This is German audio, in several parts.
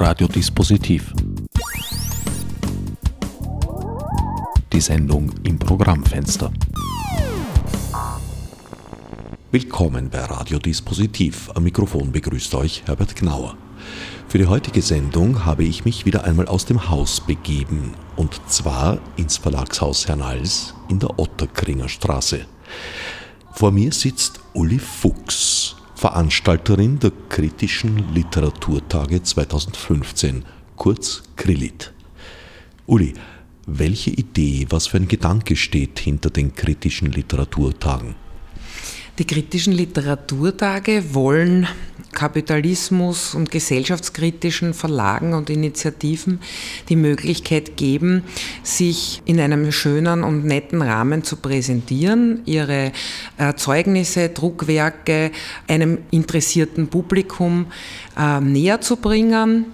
Radiodispositiv. Die Sendung im Programmfenster. Willkommen bei Radiodispositiv. Am Mikrofon begrüßt euch Herbert Gnauer. Für die heutige Sendung habe ich mich wieder einmal aus dem Haus begeben und zwar ins Verlagshaus Hernals in der Otterkringer Straße. Vor mir sitzt Uli Fuchs, Veranstalterin der kritischen Literaturtage 2015, kurz Krillit. Uli, welche Idee, was für ein Gedanke steht hinter den kritischen Literaturtagen? Die kritischen Literaturtage wollen Kapitalismus und gesellschaftskritischen Verlagen und Initiativen die Möglichkeit geben, sich in einem schönen und netten Rahmen zu präsentieren, ihre Erzeugnisse, Druckwerke einem interessierten Publikum äh, näher zu bringen,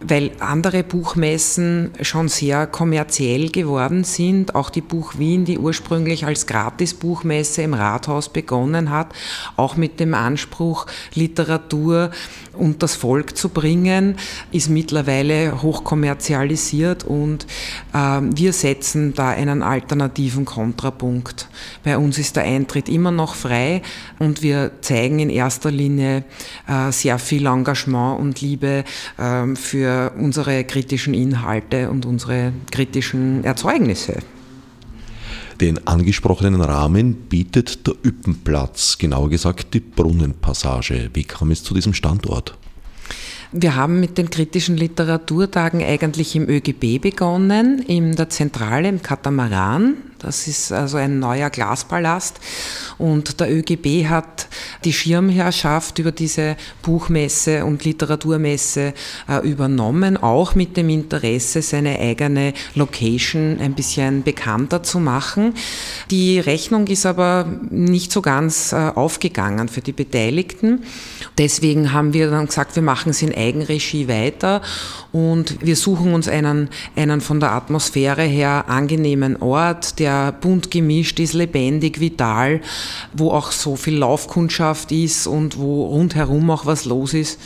weil andere Buchmessen schon sehr kommerziell geworden sind. Auch die Buch Wien, die ursprünglich als Gratisbuchmesse im Rathaus begonnen hat, auch mit dem Anspruch, Literatur und das Volk zu bringen, ist mittlerweile hochkommerzialisiert und äh, wir setzen da einen alternativen Kontrapunkt. Bei uns ist der Eintritt immer noch frei und wir zeigen in erster Linie äh, sehr viel Engagement und Liebe äh, für unsere kritischen Inhalte und unsere kritischen Erzeugnisse. Den angesprochenen Rahmen bietet der Üppenplatz, genauer gesagt die Brunnenpassage. Wie kam es zu diesem Standort? Wir haben mit den kritischen Literaturtagen eigentlich im ÖGB begonnen, in der Zentrale im Katamaran. Das ist also ein neuer Glaspalast. Und der ÖGB hat die Schirmherrschaft über diese Buchmesse und Literaturmesse äh, übernommen, auch mit dem Interesse, seine eigene Location ein bisschen bekannter zu machen. Die Rechnung ist aber nicht so ganz äh, aufgegangen für die Beteiligten. Deswegen haben wir dann gesagt, wir machen es in Eigenregie weiter. Und wir suchen uns einen, einen von der Atmosphäre her angenehmen Ort, der bunt gemischt ist, lebendig, vital, wo auch so viel Laufkundschaft ist und wo rundherum auch was los ist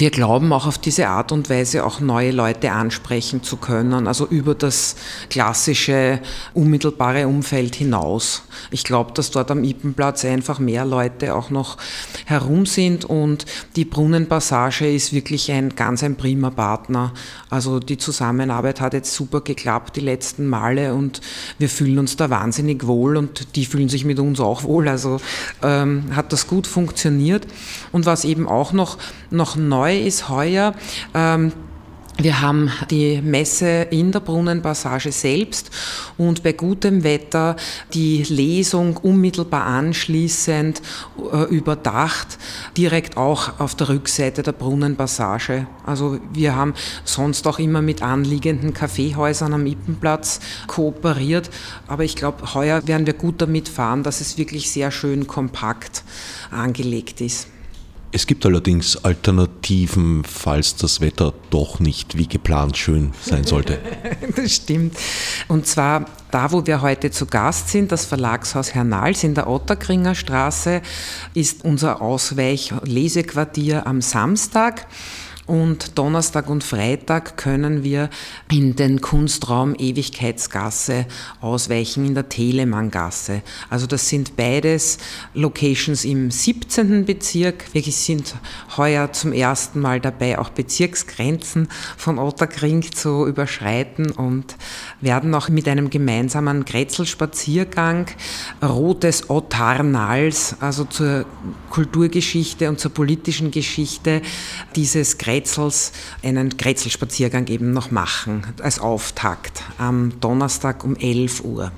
wir glauben auch auf diese Art und Weise auch neue Leute ansprechen zu können, also über das klassische unmittelbare Umfeld hinaus. Ich glaube, dass dort am Ippenplatz einfach mehr Leute auch noch herum sind und die Brunnenpassage ist wirklich ein ganz ein prima Partner. Also die Zusammenarbeit hat jetzt super geklappt die letzten Male und wir fühlen uns da wahnsinnig wohl und die fühlen sich mit uns auch wohl. Also ähm, hat das gut funktioniert. Und was eben auch noch, noch neu neu ist heuer, ähm, wir haben die Messe in der Brunnenpassage selbst und bei gutem Wetter die Lesung unmittelbar anschließend äh, überdacht, direkt auch auf der Rückseite der Brunnenpassage. Also wir haben sonst auch immer mit anliegenden Kaffeehäusern am Ippenplatz kooperiert, aber ich glaube, heuer werden wir gut damit fahren, dass es wirklich sehr schön kompakt angelegt ist. Es gibt allerdings Alternativen, falls das Wetter doch nicht wie geplant schön sein sollte. das stimmt. Und zwar da, wo wir heute zu Gast sind, das Verlagshaus Hernals in der Otterkringer Straße, ist unser Ausweich-Lesequartier am Samstag. Und Donnerstag und Freitag können wir in den Kunstraum Ewigkeitsgasse ausweichen, in der Telemanngasse. Also das sind beides Locations im 17. Bezirk. Wir sind heuer zum ersten Mal dabei, auch Bezirksgrenzen von Otterkring zu überschreiten und werden auch mit einem gemeinsamen Grätzelspaziergang Rotes Ottarnals, also zur Kulturgeschichte und zur politischen Geschichte dieses Grätzels Grätzels einen Grätzelspaziergang eben noch machen als Auftakt am Donnerstag um 11 Uhr.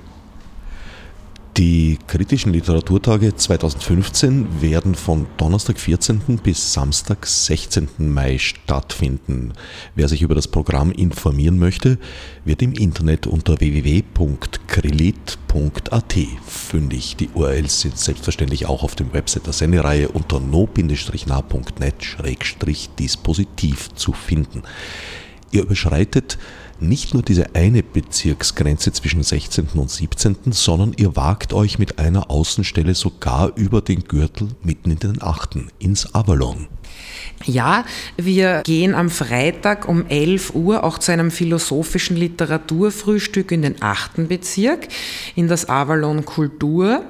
Die kritischen Literaturtage 2015 werden von Donnerstag 14. bis Samstag 16. Mai stattfinden. Wer sich über das Programm informieren möchte, wird im Internet unter www.krillit.at fündig. Die URLs sind selbstverständlich auch auf dem Website der Sendereihe unter no-nah.net-dispositiv zu finden. Ihr überschreitet nicht nur diese eine Bezirksgrenze zwischen 16. und 17., sondern ihr wagt euch mit einer Außenstelle sogar über den Gürtel mitten in den Achten ins Avalon. Ja, wir gehen am Freitag um 11 Uhr auch zu einem philosophischen Literaturfrühstück in den achten Bezirk, in das Avalon Kultur.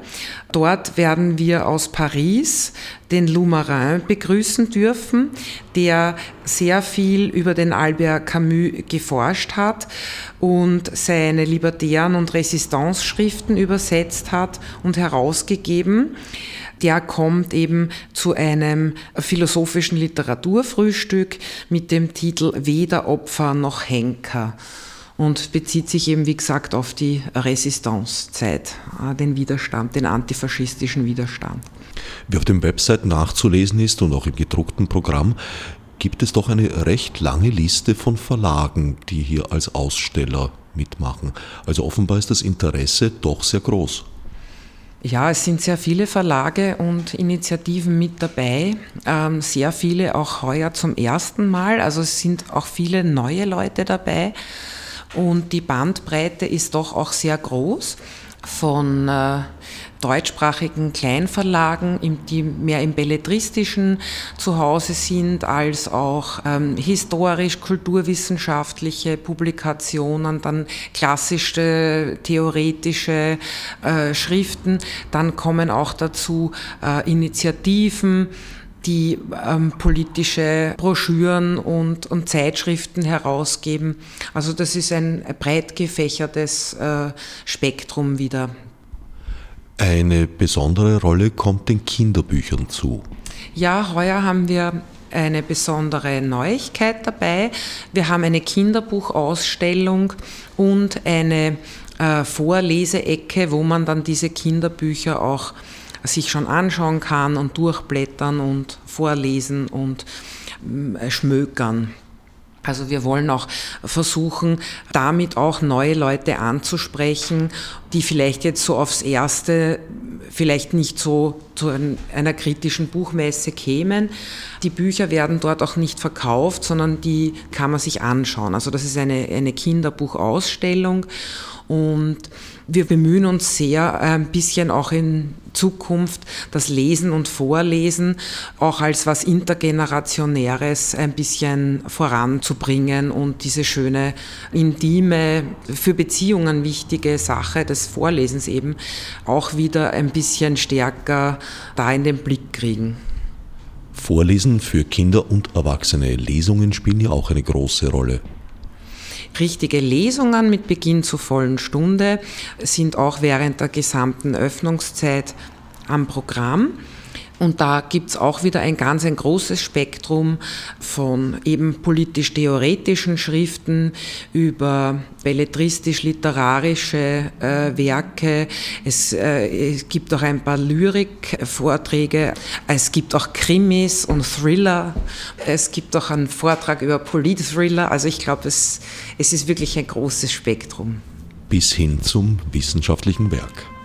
Dort werden wir aus Paris den Lou Marin begrüßen dürfen, der sehr viel über den Albert Camus geforscht hat und seine Libertären und Resistance-Schriften übersetzt hat und herausgegeben der kommt eben zu einem philosophischen Literaturfrühstück mit dem Titel Weder Opfer noch Henker und bezieht sich eben, wie gesagt, auf die Resistancezeit, äh, den Widerstand, den antifaschistischen Widerstand. Wie auf dem Website nachzulesen ist und auch im gedruckten Programm, gibt es doch eine recht lange Liste von Verlagen, die hier als Aussteller mitmachen. Also offenbar ist das Interesse doch sehr groß. Ja, es sind sehr viele Verlage und Initiativen mit dabei, ähm, sehr viele auch heuer zum ersten Mal. Also es sind auch viele neue Leute dabei und die Bandbreite ist doch auch sehr groß von äh, deutschsprachigen Kleinverlagen, die mehr im Belletristischen zu Hause sind, als auch ähm, historisch, kulturwissenschaftliche Publikationen, dann klassische, theoretische äh, Schriften. Dann kommen auch dazu äh, Initiativen, die ähm, politische Broschüren und, und, Zeitschriften herausgeben. Also das ist ein breit gefächertes äh, Spektrum wieder. Eine besondere Rolle kommt den Kinderbüchern zu. Ja, heuer haben wir eine besondere Neuigkeit dabei. Wir haben eine Kinderbuchausstellung und eine äh, Vorleseecke, wo man dann diese Kinderbücher auch sich schon anschauen kann und durchblättern und vorlesen und äh, schmökern. Also wir wollen auch versuchen, damit auch neue Leute anzusprechen, die vielleicht jetzt so aufs Erste vielleicht nicht so zu einer kritischen Buchmesse kämen. Die Bücher werden dort auch nicht verkauft, sondern die kann man sich anschauen. Also das ist eine, eine Kinderbuchausstellung und wir bemühen uns sehr, ein bisschen auch in Zukunft das Lesen und Vorlesen auch als was Intergenerationäres ein bisschen voranzubringen und diese schöne, intime, für Beziehungen wichtige Sache des Vorlesens eben auch wieder ein bisschen stärker da in den Blick kriegen. Vorlesen für Kinder und Erwachsene. Lesungen spielen ja auch eine große Rolle. Richtige Lesungen mit Beginn zur vollen Stunde sind auch während der gesamten Öffnungszeit am Programm. Und da gibt es auch wieder ein ganz ein großes Spektrum von eben politisch-theoretischen Schriften über belletristisch-literarische äh, Werke. Es, äh, es gibt auch ein paar Lyrik-Vorträge. Es gibt auch Krimis und Thriller. Es gibt auch einen Vortrag über Polit-Thriller. Also ich glaube, es, es ist wirklich ein großes Spektrum. Bis hin zum wissenschaftlichen Werk.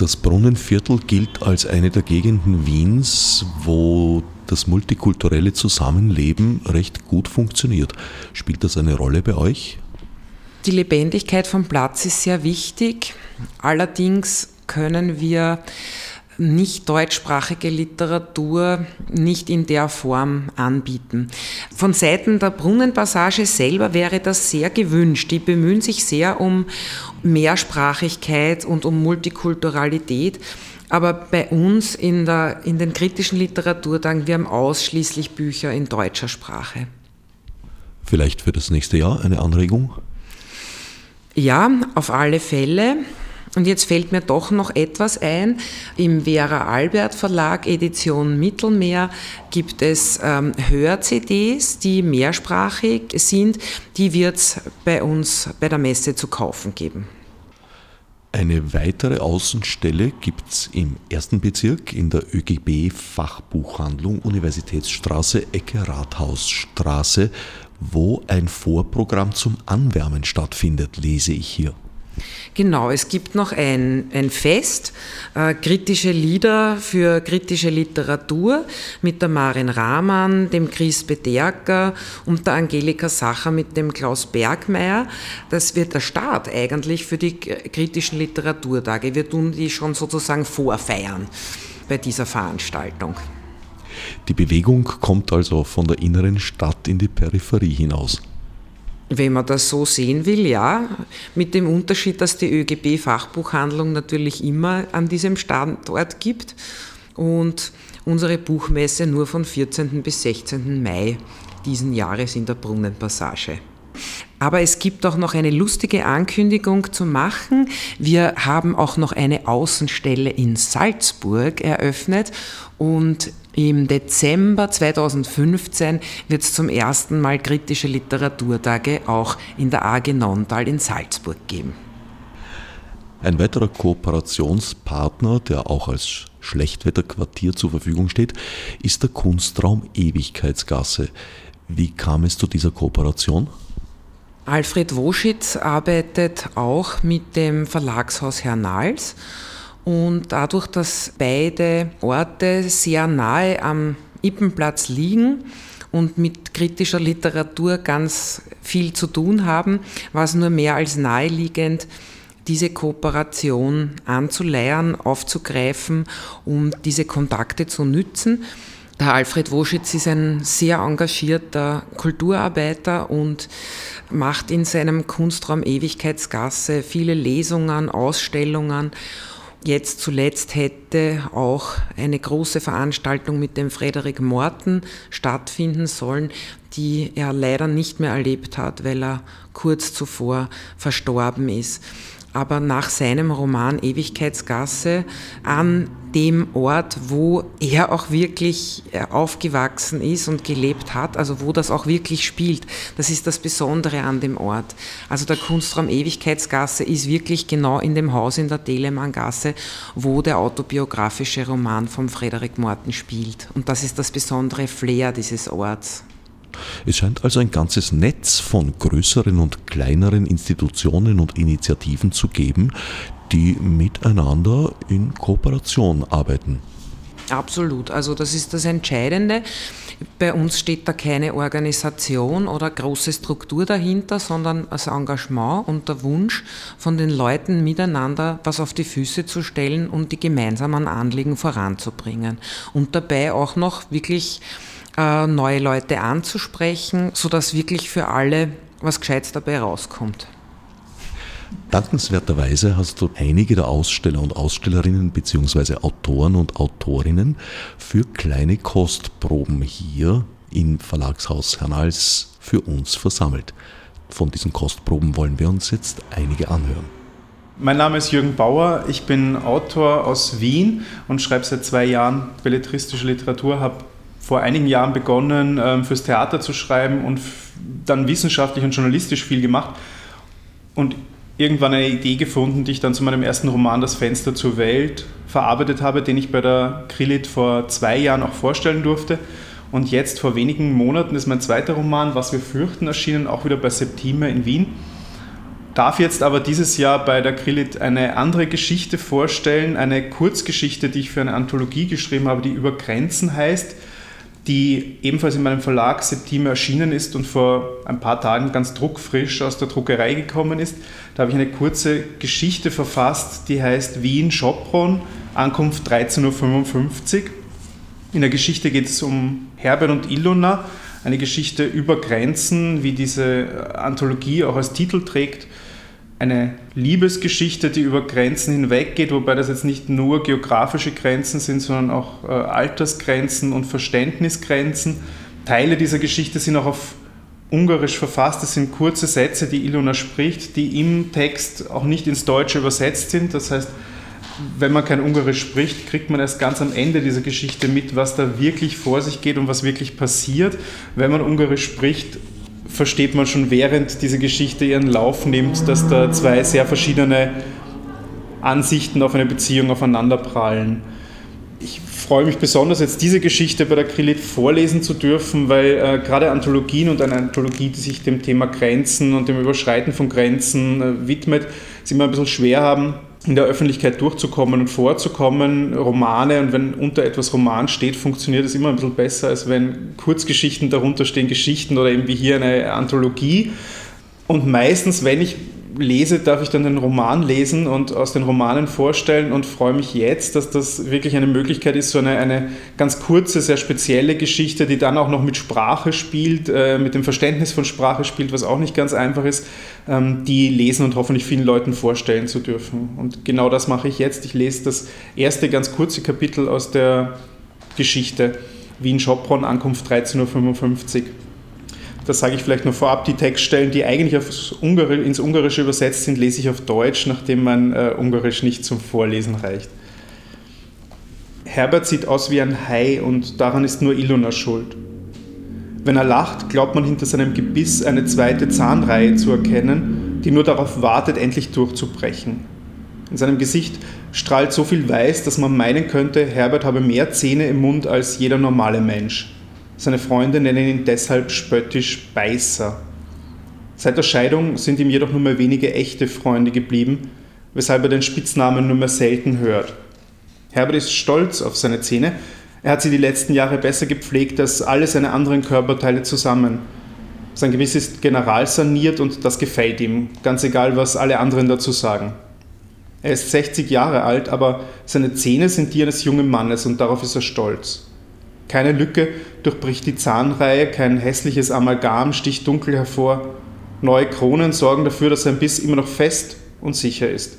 Das Brunnenviertel gilt als eine der Gegenden Wiens, wo das multikulturelle Zusammenleben recht gut funktioniert. Spielt das eine Rolle bei euch? Die Lebendigkeit vom Platz ist sehr wichtig. Allerdings können wir nicht deutschsprachige Literatur nicht in der Form anbieten. Von Seiten der Brunnenpassage selber wäre das sehr gewünscht. Die bemühen sich sehr um Mehrsprachigkeit und um Multikulturalität. Aber bei uns in, der, in den kritischen Literaturtagen, wir haben ausschließlich Bücher in deutscher Sprache. Vielleicht für das nächste Jahr eine Anregung? Ja, auf alle Fälle. Und jetzt fällt mir doch noch etwas ein. Im Vera Albert Verlag Edition Mittelmeer gibt es ähm, Hör-CDs, die mehrsprachig sind. Die wird es bei uns bei der Messe zu kaufen geben. Eine weitere Außenstelle gibt es im ersten Bezirk in der ÖGB Fachbuchhandlung Universitätsstraße Ecke Rathausstraße, wo ein Vorprogramm zum Anwärmen stattfindet, lese ich hier. Genau, es gibt noch ein, ein Fest, äh, kritische Lieder für kritische Literatur mit der Marin Rahmann, dem Chris Bederker und der Angelika Sacher mit dem Klaus Bergmeier. Das wird der Start eigentlich für die kritischen Literaturtage. Wir tun die schon sozusagen vorfeiern bei dieser Veranstaltung. Die Bewegung kommt also von der inneren Stadt in die Peripherie hinaus. Wenn man das so sehen will, ja, mit dem Unterschied, dass die ÖGB-Fachbuchhandlung natürlich immer an diesem Standort gibt und unsere Buchmesse nur von 14. bis 16. Mai diesen Jahres in der Brunnenpassage. Aber es gibt auch noch eine lustige Ankündigung zu machen. Wir haben auch noch eine Außenstelle in Salzburg eröffnet und im Dezember 2015 wird es zum ersten Mal kritische Literaturtage auch in der AG Nontal in Salzburg geben. Ein weiterer Kooperationspartner, der auch als Schlechtwetterquartier zur Verfügung steht, ist der Kunstraum Ewigkeitsgasse. Wie kam es zu dieser Kooperation? Alfred Woschitz arbeitet auch mit dem Verlagshaus Hernals und dadurch, dass beide Orte sehr nahe am Ippenplatz liegen und mit kritischer Literatur ganz viel zu tun haben, war es nur mehr als naheliegend, diese Kooperation anzuleiern, aufzugreifen, um diese Kontakte zu nützen. Der Alfred Woschitz ist ein sehr engagierter Kulturarbeiter und macht in seinem Kunstraum Ewigkeitsgasse viele Lesungen, Ausstellungen. Jetzt zuletzt hätte auch eine große Veranstaltung mit dem Frederik Morten stattfinden sollen, die er leider nicht mehr erlebt hat, weil er kurz zuvor verstorben ist aber nach seinem Roman Ewigkeitsgasse an dem Ort, wo er auch wirklich äh, aufgewachsen ist und gelebt hat, also wo das auch wirklich spielt. Das ist das Besondere an dem Ort. Also der Kunstraum Ewigkeitsgasse ist wirklich genau in dem Haus in der Telemanngasse, wo der autobiografische Roman von Frederik Morten spielt. Und das ist das besondere Flair dieses Orts. Es scheint also ein ganzes Netz von größeren und kleineren Institutionen und Initiativen zu geben, die miteinander in Kooperation arbeiten. Absolut, also das ist das Entscheidende. Bei uns steht da keine Organisation oder große Struktur dahinter, sondern das Engagement und der Wunsch von den Leuten miteinander was auf die Füße zu stellen und die gemeinsamen Anliegen voranzubringen. Und dabei auch noch wirklich neue Leute anzusprechen, sodass wirklich für alle was Gescheites dabei rauskommt. Dankenswerterweise hast du einige der Aussteller und Ausstellerinnen bzw. Autoren und Autorinnen für kleine Kostproben hier im Verlagshaus Hernals für uns versammelt. Von diesen Kostproben wollen wir uns jetzt einige anhören. Mein Name ist Jürgen Bauer, ich bin Autor aus Wien und schreibe seit zwei Jahren belletristische Literatur, habe vor einigen Jahren begonnen, ähm, fürs Theater zu schreiben und dann wissenschaftlich und journalistisch viel gemacht und irgendwann eine Idee gefunden, die ich dann zu meinem ersten Roman Das Fenster zur Welt verarbeitet habe, den ich bei der Krillit vor zwei Jahren auch vorstellen durfte. Und jetzt vor wenigen Monaten ist mein zweiter Roman, Was wir fürchten, erschienen, auch wieder bei Septime in Wien. Darf jetzt aber dieses Jahr bei der Krillit eine andere Geschichte vorstellen, eine Kurzgeschichte, die ich für eine Anthologie geschrieben habe, die über Grenzen heißt die ebenfalls in meinem Verlag Septime erschienen ist und vor ein paar Tagen ganz druckfrisch aus der Druckerei gekommen ist. Da habe ich eine kurze Geschichte verfasst, die heißt Wien Schopron, Ankunft 13.55 Uhr. In der Geschichte geht es um Herbert und Ilona, eine Geschichte über Grenzen, wie diese Anthologie auch als Titel trägt eine Liebesgeschichte, die über Grenzen hinweggeht, wobei das jetzt nicht nur geografische Grenzen sind, sondern auch äh, Altersgrenzen und Verständnisgrenzen. Teile dieser Geschichte sind auch auf Ungarisch verfasst. Das sind kurze Sätze, die Ilona spricht, die im Text auch nicht ins Deutsche übersetzt sind. Das heißt, wenn man kein Ungarisch spricht, kriegt man erst ganz am Ende dieser Geschichte mit, was da wirklich vor sich geht und was wirklich passiert. Wenn man Ungarisch spricht, versteht man schon während diese Geschichte ihren Lauf nimmt, dass da zwei sehr verschiedene Ansichten auf eine Beziehung aufeinanderprallen. Ich freue mich besonders, jetzt diese Geschichte bei der Krillit vorlesen zu dürfen, weil äh, gerade Anthologien und eine Anthologie, die sich dem Thema Grenzen und dem Überschreiten von Grenzen äh, widmet, sie immer ein bisschen schwer haben, in der Öffentlichkeit durchzukommen und vorzukommen. Romane und wenn unter etwas Roman steht, funktioniert es immer ein bisschen besser, als wenn Kurzgeschichten darunter stehen, Geschichten oder eben wie hier eine Anthologie. Und meistens, wenn ich lese, darf ich dann den Roman lesen und aus den Romanen vorstellen und freue mich jetzt, dass das wirklich eine Möglichkeit ist, so eine, eine ganz kurze, sehr spezielle Geschichte, die dann auch noch mit Sprache spielt, äh, mit dem Verständnis von Sprache spielt, was auch nicht ganz einfach ist, ähm, die lesen und hoffentlich vielen Leuten vorstellen zu dürfen. Und genau das mache ich jetzt. Ich lese das erste ganz kurze Kapitel aus der Geschichte Wien-Schopron, Ankunft 13.55 Uhr das sage ich vielleicht noch vorab, die Textstellen, die eigentlich Ungari ins Ungarische übersetzt sind, lese ich auf Deutsch, nachdem mein äh, Ungarisch nicht zum Vorlesen reicht. Herbert sieht aus wie ein Hai und daran ist nur Ilona schuld. Wenn er lacht, glaubt man hinter seinem Gebiss eine zweite Zahnreihe zu erkennen, die nur darauf wartet, endlich durchzubrechen. In seinem Gesicht strahlt so viel Weiß, dass man meinen könnte, Herbert habe mehr Zähne im Mund als jeder normale Mensch. Seine Freunde nennen ihn deshalb spöttisch Beißer. Seit der Scheidung sind ihm jedoch nur mehr wenige echte Freunde geblieben, weshalb er den Spitznamen nur mehr selten hört. Herbert ist stolz auf seine Zähne. Er hat sie die letzten Jahre besser gepflegt als alle seine anderen Körperteile zusammen. Sein Gewiss ist generalsaniert und das gefällt ihm, ganz egal, was alle anderen dazu sagen. Er ist 60 Jahre alt, aber seine Zähne sind die eines jungen Mannes und darauf ist er stolz. Keine Lücke durchbricht die Zahnreihe, kein hässliches Amalgam sticht dunkel hervor. Neue Kronen sorgen dafür, dass sein Biss immer noch fest und sicher ist.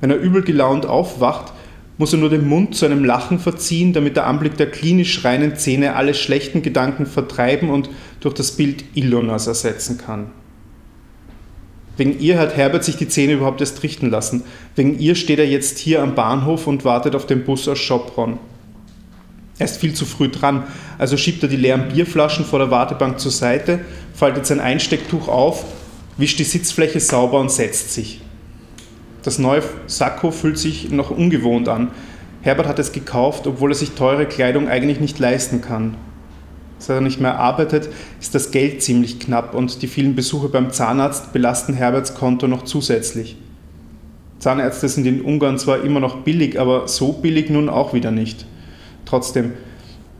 Wenn er übel gelaunt aufwacht, muss er nur den Mund zu einem Lachen verziehen, damit der Anblick der klinisch reinen Zähne alle schlechten Gedanken vertreiben und durch das Bild Ilonas ersetzen kann. Wegen ihr hat Herbert sich die Zähne überhaupt erst richten lassen. Wegen ihr steht er jetzt hier am Bahnhof und wartet auf den Bus aus Schopron. Er ist viel zu früh dran, also schiebt er die leeren Bierflaschen vor der Wartebank zur Seite, faltet sein Einstecktuch auf, wischt die Sitzfläche sauber und setzt sich. Das neue Sakko fühlt sich noch ungewohnt an. Herbert hat es gekauft, obwohl er sich teure Kleidung eigentlich nicht leisten kann. Seit er nicht mehr arbeitet, ist das Geld ziemlich knapp und die vielen Besuche beim Zahnarzt belasten Herberts Konto noch zusätzlich. Zahnärzte sind in Ungarn zwar immer noch billig, aber so billig nun auch wieder nicht. Trotzdem,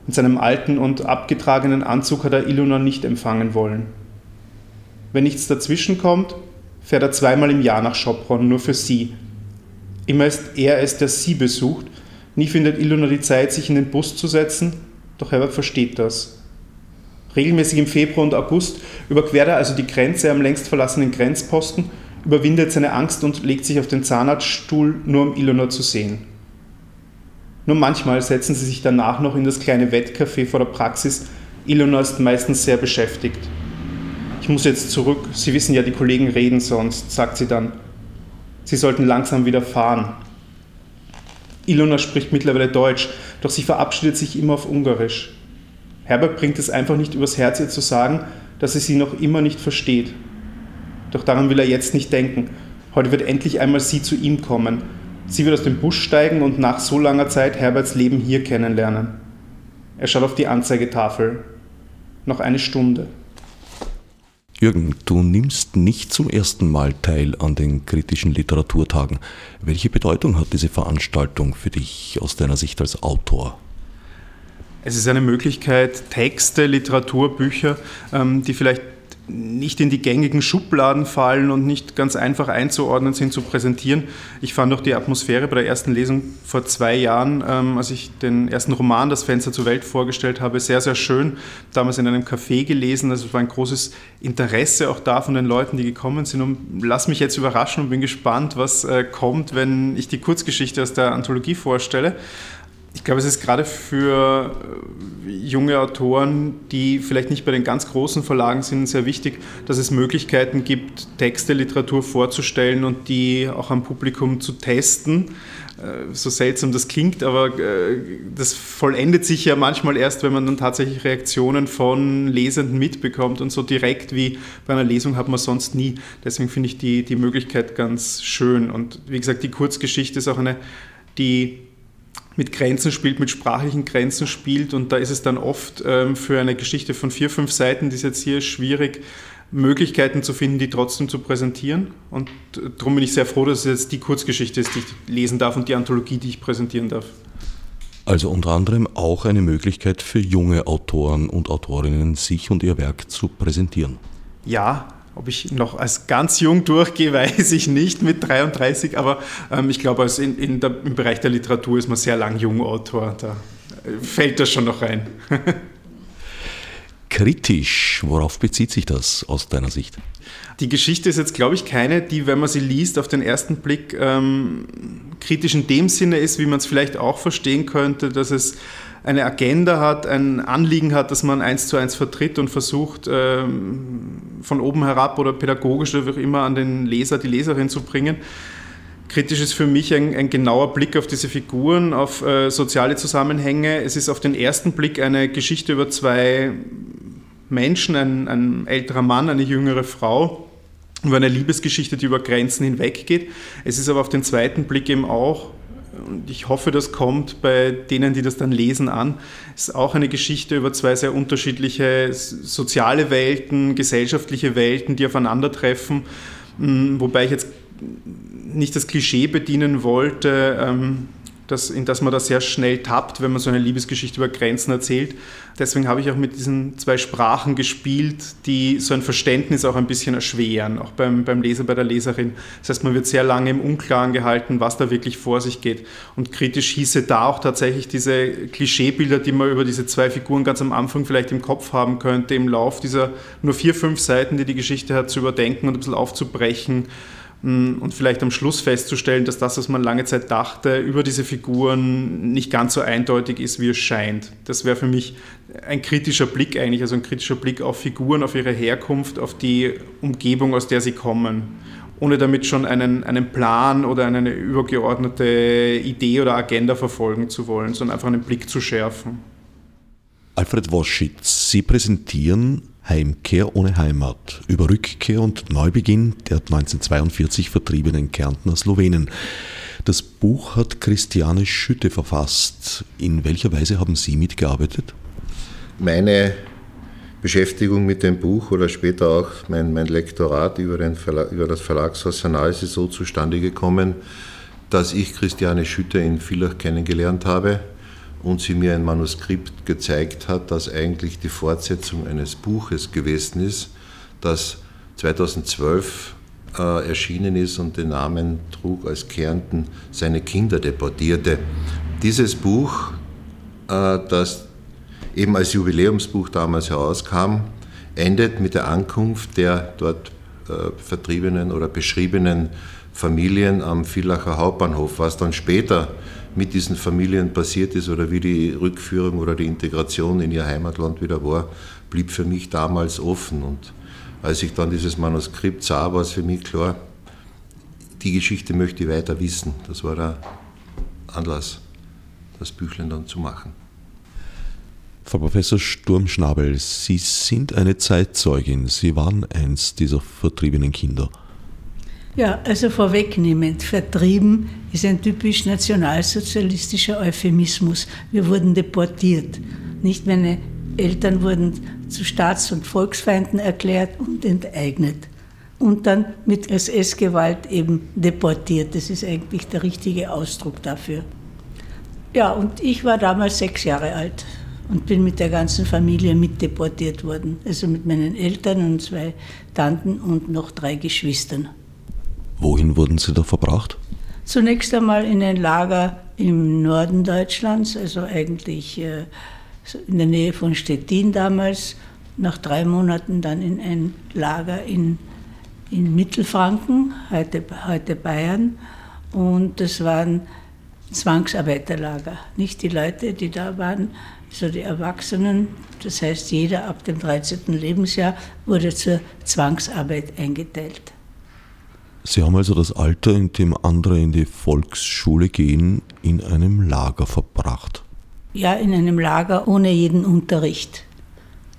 in seinem alten und abgetragenen Anzug hat er Ilona nicht empfangen wollen. Wenn nichts dazwischen kommt, fährt er zweimal im Jahr nach Schopron, nur für sie. Immer ist er es, der sie besucht. Nie findet Ilona die Zeit, sich in den Bus zu setzen, doch Herbert versteht das. Regelmäßig im Februar und August überquert er also die Grenze am längst verlassenen Grenzposten, überwindet seine Angst und legt sich auf den Zahnarztstuhl, nur um Ilona zu sehen. Nur manchmal setzen sie sich danach noch in das kleine Wettcafé vor der Praxis. Ilona ist meistens sehr beschäftigt. Ich muss jetzt zurück, Sie wissen ja, die Kollegen reden sonst, sagt sie dann. Sie sollten langsam wieder fahren. Ilona spricht mittlerweile Deutsch, doch sie verabschiedet sich immer auf Ungarisch. Herbert bringt es einfach nicht übers Herz, ihr zu sagen, dass sie sie noch immer nicht versteht. Doch daran will er jetzt nicht denken. Heute wird endlich einmal sie zu ihm kommen, Sie wird aus dem Bus steigen und nach so langer Zeit Herberts Leben hier kennenlernen. Er schaut auf die Anzeigetafel. Noch eine Stunde. Jürgen, du nimmst nicht zum ersten Mal teil an den kritischen Literaturtagen. Welche Bedeutung hat diese Veranstaltung für dich aus deiner Sicht als Autor? Es ist eine Möglichkeit, Texte, Literatur, Bücher, ähm, die vielleicht nicht in die gängigen Schubladen fallen und nicht ganz einfach einzuordnen sind, zu präsentieren. Ich fand auch die Atmosphäre bei der ersten Lesung vor zwei Jahren, ähm, als ich den ersten Roman Das Fenster zur Welt vorgestellt habe, sehr, sehr schön. Damals in einem Café gelesen. Also es war ein großes Interesse auch da von den Leuten, die gekommen sind. Und lass mich jetzt überraschen und bin gespannt, was äh, kommt, wenn ich die Kurzgeschichte aus der Anthologie vorstelle. Ich glaube, es ist gerade für äh, junge Autoren, die vielleicht nicht bei den ganz großen Verlagen sind, sehr wichtig, dass es Möglichkeiten gibt, Texte, Literatur vorzustellen und die auch am Publikum zu testen. Äh, so seltsam das klingt, aber äh, das vollendet sich ja manchmal erst, wenn man dann tatsächlich Reaktionen von Lesenden mitbekommt und so direkt wie bei einer Lesung hat man sonst nie. Deswegen finde ich die, die Möglichkeit ganz schön. Und wie gesagt, die Kurzgeschichte ist auch eine, die mit Grenzen spielt, mit sprachlichen Grenzen spielt. Und da ist es dann oft ähm, für eine Geschichte von vier, fünf Seiten, die ist jetzt hier schwierig, Möglichkeiten zu finden, die trotzdem zu präsentieren. Und äh, darum bin ich sehr froh, dass es jetzt die Kurzgeschichte ist, die ich lesen darf und die Anthologie, die ich präsentieren darf. Also unter anderem auch eine Möglichkeit für junge Autoren und Autorinnen, sich und ihr Werk zu präsentieren. Ja, ob ich noch als ganz jung durchgehe, weiß ich nicht mit 33, aber ähm, ich glaube, also in, in der, im Bereich der Literatur ist man sehr lang Jungautor. Da fällt das schon noch rein. Kritisch, worauf bezieht sich das aus deiner Sicht? Die Geschichte ist jetzt, glaube ich, keine, die, wenn man sie liest, auf den ersten Blick ähm, kritisch in dem Sinne ist, wie man es vielleicht auch verstehen könnte, dass es eine Agenda hat, ein Anliegen hat, das man eins zu eins vertritt und versucht, ähm, von oben herab oder pädagogisch oder wie auch immer an den Leser, die Leserin zu bringen. Kritisch ist für mich ein, ein genauer Blick auf diese Figuren, auf äh, soziale Zusammenhänge. Es ist auf den ersten Blick eine Geschichte über zwei Menschen, ein, ein älterer Mann, eine jüngere Frau, über eine Liebesgeschichte, die über Grenzen hinweggeht. Es ist aber auf den zweiten Blick eben auch und ich hoffe, das kommt bei denen, die das dann lesen, an. Es ist auch eine Geschichte über zwei sehr unterschiedliche soziale Welten, gesellschaftliche Welten, die aufeinandertreffen, hm, wobei ich jetzt nicht das Klischee bedienen wollte, ähm, das, in das man da sehr schnell tappt, wenn man so eine Liebesgeschichte über Grenzen erzählt. Deswegen habe ich auch mit diesen zwei Sprachen gespielt, die so ein Verständnis auch ein bisschen erschweren, auch beim, beim Leser, bei der Leserin. Das heißt, man wird sehr lange im Unklaren gehalten, was da wirklich vor sich geht. Und kritisch hieße da auch tatsächlich diese Klischeebilder, die man über diese zwei Figuren ganz am Anfang vielleicht im Kopf haben könnte, im Lauf dieser nur vier, fünf Seiten, die die Geschichte hat, zu überdenken und ein bisschen aufzubrechen und vielleicht am Schluss festzustellen, dass das, was man lange Zeit dachte, über diese Figuren nicht ganz so eindeutig ist, wie es scheint. Das wäre für mich ein kritischer Blick eigentlich, also ein kritischer Blick auf Figuren, auf ihre Herkunft, auf die Umgebung, aus der sie kommen. Ohne damit schon einen, einen Plan oder eine übergeordnete Idee oder Agenda verfolgen zu wollen, sondern einfach einen Blick zu schärfen. Alfred Woschitz, Sie präsentieren Heimkehr ohne Heimat über Rückkehr und Neubeginn der 1942 vertriebenen Kärntner Slowenen. Das Buch hat Christiane Schütte verfasst. In welcher Weise haben Sie mitgearbeitet? Meine Beschäftigung mit dem Buch oder später auch mein, mein Lektorat über, Verlag, über das Verlagshaus ist so zustande gekommen, dass ich Christiane Schütte in Villach kennengelernt habe und sie mir ein Manuskript gezeigt hat, das eigentlich die Fortsetzung eines Buches gewesen ist, das 2012 äh, erschienen ist und den Namen trug als Kärnten seine Kinder deportierte. Dieses Buch, äh, das eben als Jubiläumsbuch damals herauskam, endet mit der Ankunft der dort äh, vertriebenen oder beschriebenen Familien am Villacher Hauptbahnhof, was dann später mit diesen Familien passiert ist oder wie die Rückführung oder die Integration in ihr Heimatland wieder war, blieb für mich damals offen. Und als ich dann dieses Manuskript sah, war es für mich klar, die Geschichte möchte ich weiter wissen. Das war der Anlass, das Büchlein dann zu machen. Frau Professor Sturmschnabel, Sie sind eine Zeitzeugin. Sie waren eins dieser vertriebenen Kinder. Ja, also vorwegnehmend, vertrieben ist ein typisch nationalsozialistischer Euphemismus. Wir wurden deportiert. Nicht meine Eltern wurden zu Staats- und Volksfeinden erklärt und enteignet. Und dann mit SS-Gewalt eben deportiert. Das ist eigentlich der richtige Ausdruck dafür. Ja, und ich war damals sechs Jahre alt und bin mit der ganzen Familie mit deportiert worden. Also mit meinen Eltern und zwei Tanten und noch drei Geschwistern. Wohin wurden Sie da verbracht? Zunächst einmal in ein Lager im Norden Deutschlands, also eigentlich äh, in der Nähe von Stettin damals. Nach drei Monaten dann in ein Lager in, in Mittelfranken, heute, heute Bayern. Und das waren Zwangsarbeiterlager. Nicht die Leute, die da waren, so die Erwachsenen. Das heißt, jeder ab dem 13. Lebensjahr wurde zur Zwangsarbeit eingeteilt. Sie haben also das Alter, in dem andere in die Volksschule gehen, in einem Lager verbracht. Ja, in einem Lager ohne jeden Unterricht.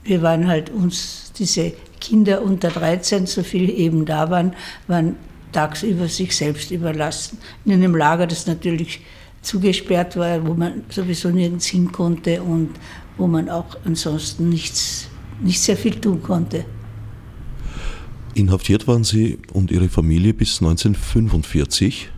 Wir waren halt uns, diese Kinder unter 13, so viel eben da waren, waren tagsüber sich selbst überlassen. In einem Lager, das natürlich zugesperrt war, wo man sowieso nirgends hin konnte und wo man auch ansonsten nichts, nicht sehr viel tun konnte. Inhaftiert waren Sie und Ihre Familie bis 1945?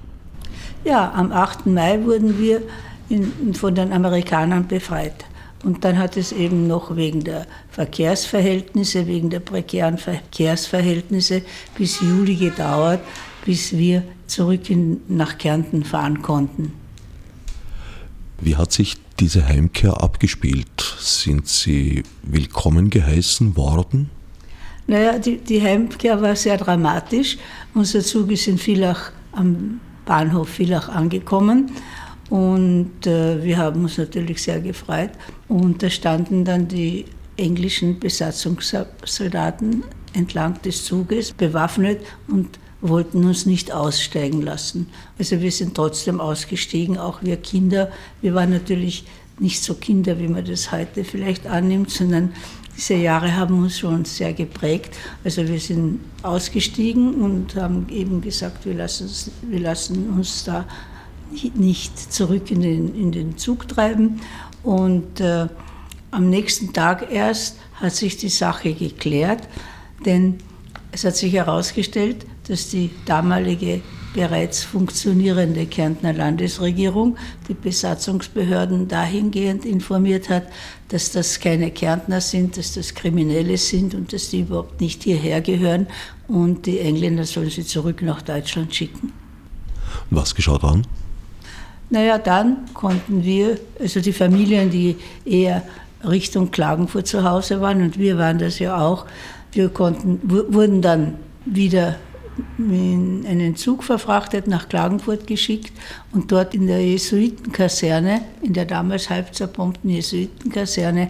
Ja, am 8. Mai wurden wir in, von den Amerikanern befreit. Und dann hat es eben noch wegen der Verkehrsverhältnisse, wegen der prekären Verkehrsverhältnisse bis Juli gedauert, bis wir zurück in, nach Kärnten fahren konnten. Wie hat sich diese Heimkehr abgespielt? Sind Sie willkommen geheißen worden? Naja, die, die Heimkehr war sehr dramatisch. Unser Zug ist in Villach am Bahnhof Villach angekommen und äh, wir haben uns natürlich sehr gefreut. Und da standen dann die englischen Besatzungssoldaten entlang des Zuges bewaffnet und wollten uns nicht aussteigen lassen. Also wir sind trotzdem ausgestiegen, auch wir Kinder. Wir waren natürlich nicht so Kinder, wie man das heute vielleicht annimmt, sondern diese Jahre haben uns schon sehr geprägt. Also wir sind ausgestiegen und haben eben gesagt, wir lassen, wir lassen uns da nicht zurück in den, in den Zug treiben. Und äh, am nächsten Tag erst hat sich die Sache geklärt, denn es hat sich herausgestellt, dass die damalige bereits funktionierende Kärntner Landesregierung die Besatzungsbehörden dahingehend informiert hat, dass das keine Kärntner sind, dass das Kriminelle sind und dass die überhaupt nicht hierher gehören und die Engländer sollen sie zurück nach Deutschland schicken. Was geschah dann? Naja, dann konnten wir, also die Familien, die eher Richtung Klagenfurt zu Hause waren, und wir waren das ja auch, wir konnten, wurden dann wieder einen Zug verfrachtet, nach Klagenfurt geschickt und dort in der Jesuitenkaserne, in der damals halb zerbombten Jesuitenkaserne,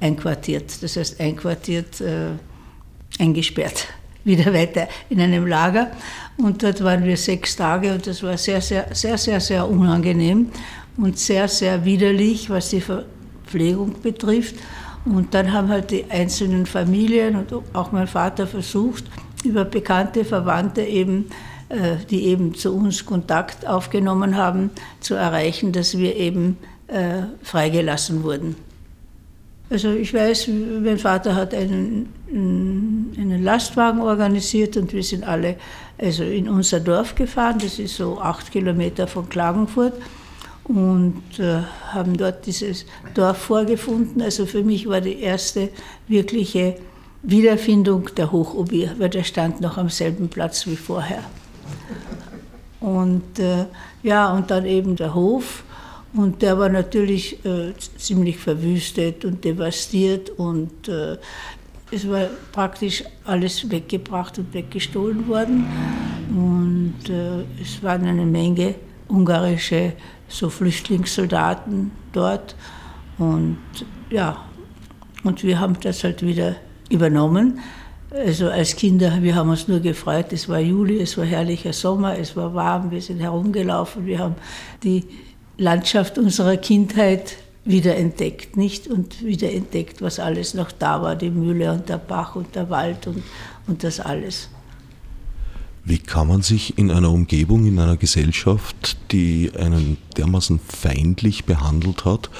einquartiert. Das heißt, einquartiert, äh, eingesperrt. Wieder weiter in einem Lager. Und dort waren wir sechs Tage und das war sehr, sehr, sehr, sehr, sehr unangenehm und sehr, sehr widerlich, was die Verpflegung betrifft. Und dann haben halt die einzelnen Familien und auch mein Vater versucht, über bekannte Verwandte eben, äh, die eben zu uns Kontakt aufgenommen haben, zu erreichen, dass wir eben äh, freigelassen wurden. Also ich weiß, mein Vater hat einen, einen Lastwagen organisiert und wir sind alle also in unser Dorf gefahren, das ist so acht Kilometer von Klagenfurt und äh, haben dort dieses Dorf vorgefunden. Also für mich war die erste wirkliche Wiederfindung der Hochobier, weil der stand noch am selben Platz wie vorher. Und äh, ja, und dann eben der Hof. Und der war natürlich äh, ziemlich verwüstet und devastiert und äh, es war praktisch alles weggebracht und weggestohlen worden. Und äh, es waren eine Menge ungarische so Flüchtlingssoldaten dort. Und ja, und wir haben das halt wieder übernommen. Also als Kinder, wir haben uns nur gefreut, es war Juli, es war herrlicher Sommer, es war warm, wir sind herumgelaufen, wir haben die Landschaft unserer Kindheit wiederentdeckt, nicht? Und wiederentdeckt, was alles noch da war, die Mühle und der Bach und der Wald und, und das alles. Wie kann man sich in einer Umgebung, in einer Gesellschaft, die einen dermaßen feindlich behandelt hat,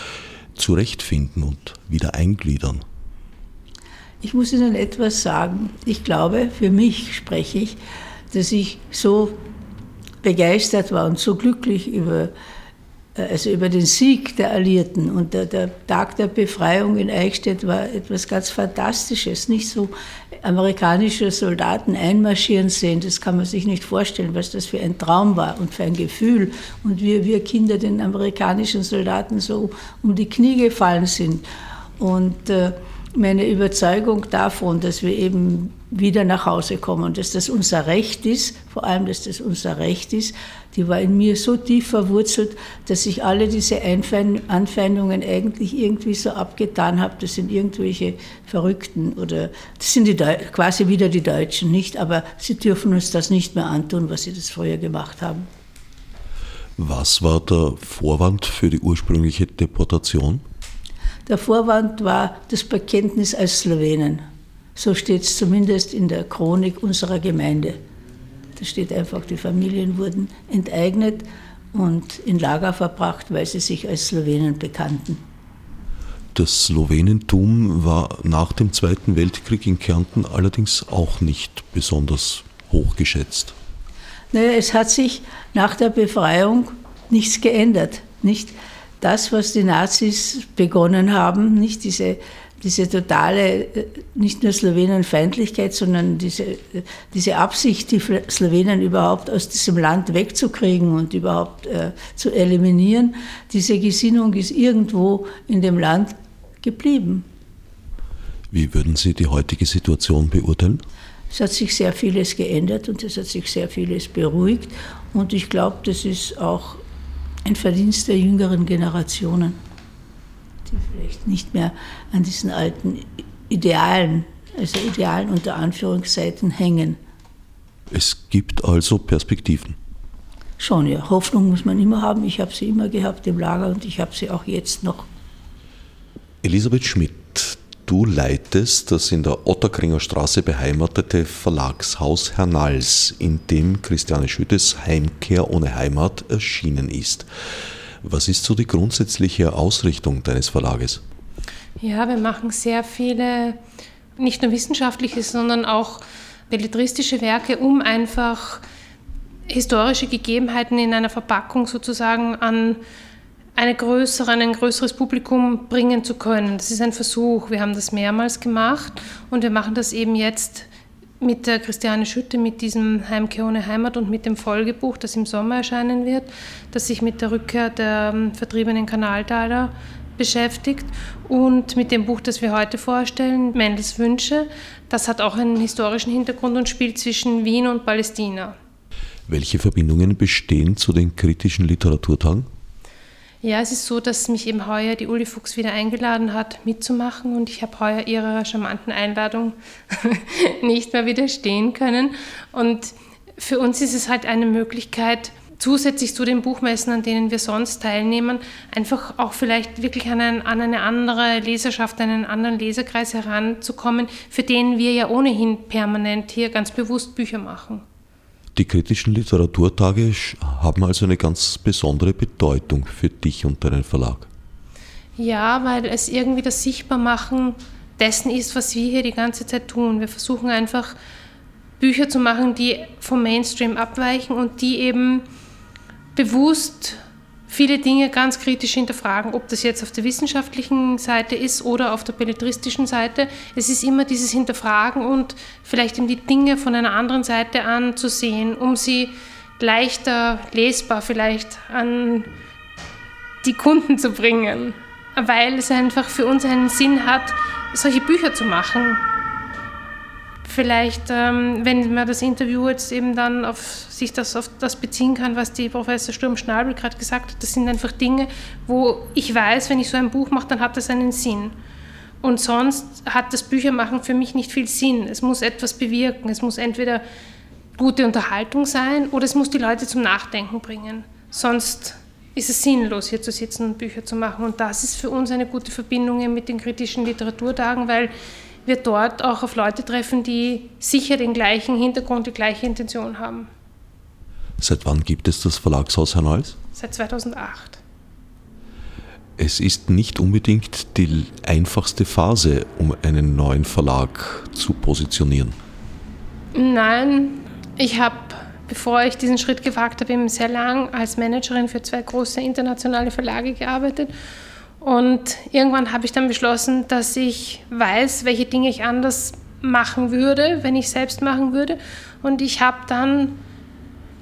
zurechtfinden und wieder eingliedern? Ich muss Ihnen etwas sagen. Ich glaube, für mich spreche ich, dass ich so begeistert war und so glücklich über, äh, also über den Sieg der Alliierten. Und der, der Tag der Befreiung in Eichstätt war etwas ganz Fantastisches. Nicht so amerikanische Soldaten einmarschieren sehen, das kann man sich nicht vorstellen, was das für ein Traum war und für ein Gefühl. Und wir, wir Kinder den amerikanischen Soldaten so um die Knie gefallen sind. Und äh, meine Überzeugung davon, dass wir eben wieder nach Hause kommen und dass das unser Recht ist, vor allem, dass das unser Recht ist, die war in mir so tief verwurzelt, dass ich alle diese Anfeindungen eigentlich irgendwie so abgetan habe. Das sind irgendwelche Verrückten oder das sind die quasi wieder die Deutschen, nicht? Aber sie dürfen uns das nicht mehr antun, was sie das früher gemacht haben. Was war der Vorwand für die ursprüngliche Deportation? Der Vorwand war das Bekenntnis als Slowenen. So steht es zumindest in der Chronik unserer Gemeinde. Da steht einfach, die Familien wurden enteignet und in Lager verbracht, weil sie sich als Slowenen bekannten. Das Slowenentum war nach dem Zweiten Weltkrieg in Kärnten allerdings auch nicht besonders hochgeschätzt. Naja, es hat sich nach der Befreiung nichts geändert. Nicht? Das, was die Nazis begonnen haben, nicht diese, diese totale, äh, nicht nur Slowenenfeindlichkeit, sondern diese, diese Absicht, die Slowenen überhaupt aus diesem Land wegzukriegen und überhaupt äh, zu eliminieren, diese Gesinnung ist irgendwo in dem Land geblieben. Wie würden Sie die heutige Situation beurteilen? Es hat sich sehr vieles geändert und es hat sich sehr vieles beruhigt. Und ich glaube, das ist auch ein Verdienst der jüngeren Generationen, die vielleicht nicht mehr an diesen alten Idealen, also Idealen unter Anführungszeichen, hängen. Es gibt also Perspektiven. Schon, ja. Hoffnung muss man immer haben. Ich habe sie immer gehabt im Lager und ich habe sie auch jetzt noch. Elisabeth Schmidt, Du leitest das in der Otterkringer Straße beheimatete Verlagshaus Hernals, in dem Christiane Schüttes Heimkehr ohne Heimat erschienen ist. Was ist so die grundsätzliche Ausrichtung deines Verlages? Ja, wir machen sehr viele, nicht nur wissenschaftliche, sondern auch belletristische Werke, um einfach historische Gegebenheiten in einer Verpackung sozusagen an eine größere, ein größeres Publikum bringen zu können. Das ist ein Versuch. Wir haben das mehrmals gemacht und wir machen das eben jetzt mit der Christiane Schütte, mit diesem Heimkehr ohne Heimat und mit dem Folgebuch, das im Sommer erscheinen wird, das sich mit der Rückkehr der ähm, vertriebenen Kanaltaler beschäftigt und mit dem Buch, das wir heute vorstellen, Mendels Wünsche. Das hat auch einen historischen Hintergrund und spielt zwischen Wien und Palästina. Welche Verbindungen bestehen zu den kritischen Literaturtagen? Ja, es ist so, dass mich eben heuer die Uli Fuchs wieder eingeladen hat, mitzumachen und ich habe heuer ihrer charmanten Einladung nicht mehr widerstehen können. Und für uns ist es halt eine Möglichkeit, zusätzlich zu den Buchmessen, an denen wir sonst teilnehmen, einfach auch vielleicht wirklich an, ein, an eine andere Leserschaft, einen anderen Leserkreis heranzukommen, für den wir ja ohnehin permanent hier ganz bewusst Bücher machen. Die kritischen Literaturtage haben also eine ganz besondere Bedeutung für dich und deinen Verlag. Ja, weil es irgendwie das Sichtbarmachen dessen ist, was wir hier die ganze Zeit tun. Wir versuchen einfach Bücher zu machen, die vom Mainstream abweichen und die eben bewusst viele Dinge ganz kritisch hinterfragen, ob das jetzt auf der wissenschaftlichen Seite ist oder auf der belletristischen Seite. Es ist immer dieses Hinterfragen und vielleicht eben die Dinge von einer anderen Seite anzusehen, um sie leichter lesbar vielleicht an die Kunden zu bringen, weil es einfach für uns einen Sinn hat, solche Bücher zu machen vielleicht, ähm, wenn man das Interview jetzt eben dann auf sich das auf das beziehen kann, was die Professor Sturm-Schnabel gerade gesagt hat, das sind einfach Dinge, wo ich weiß, wenn ich so ein Buch mache, dann hat das einen Sinn. Und sonst hat das Büchermachen für mich nicht viel Sinn. Es muss etwas bewirken. Es muss entweder gute Unterhaltung sein oder es muss die Leute zum Nachdenken bringen. Sonst ist es sinnlos, hier zu sitzen und Bücher zu machen. Und das ist für uns eine gute Verbindung mit den kritischen Literaturtagen, weil wir dort auch auf Leute treffen, die sicher den gleichen Hintergrund, die gleiche Intention haben. Seit wann gibt es das Verlagshaus Hernals? Seit 2008. Es ist nicht unbedingt die einfachste Phase, um einen neuen Verlag zu positionieren. Nein, ich habe, bevor ich diesen Schritt gewagt habe, eben sehr lang als Managerin für zwei große internationale Verlage gearbeitet und irgendwann habe ich dann beschlossen, dass ich weiß, welche Dinge ich anders machen würde, wenn ich selbst machen würde. Und ich habe dann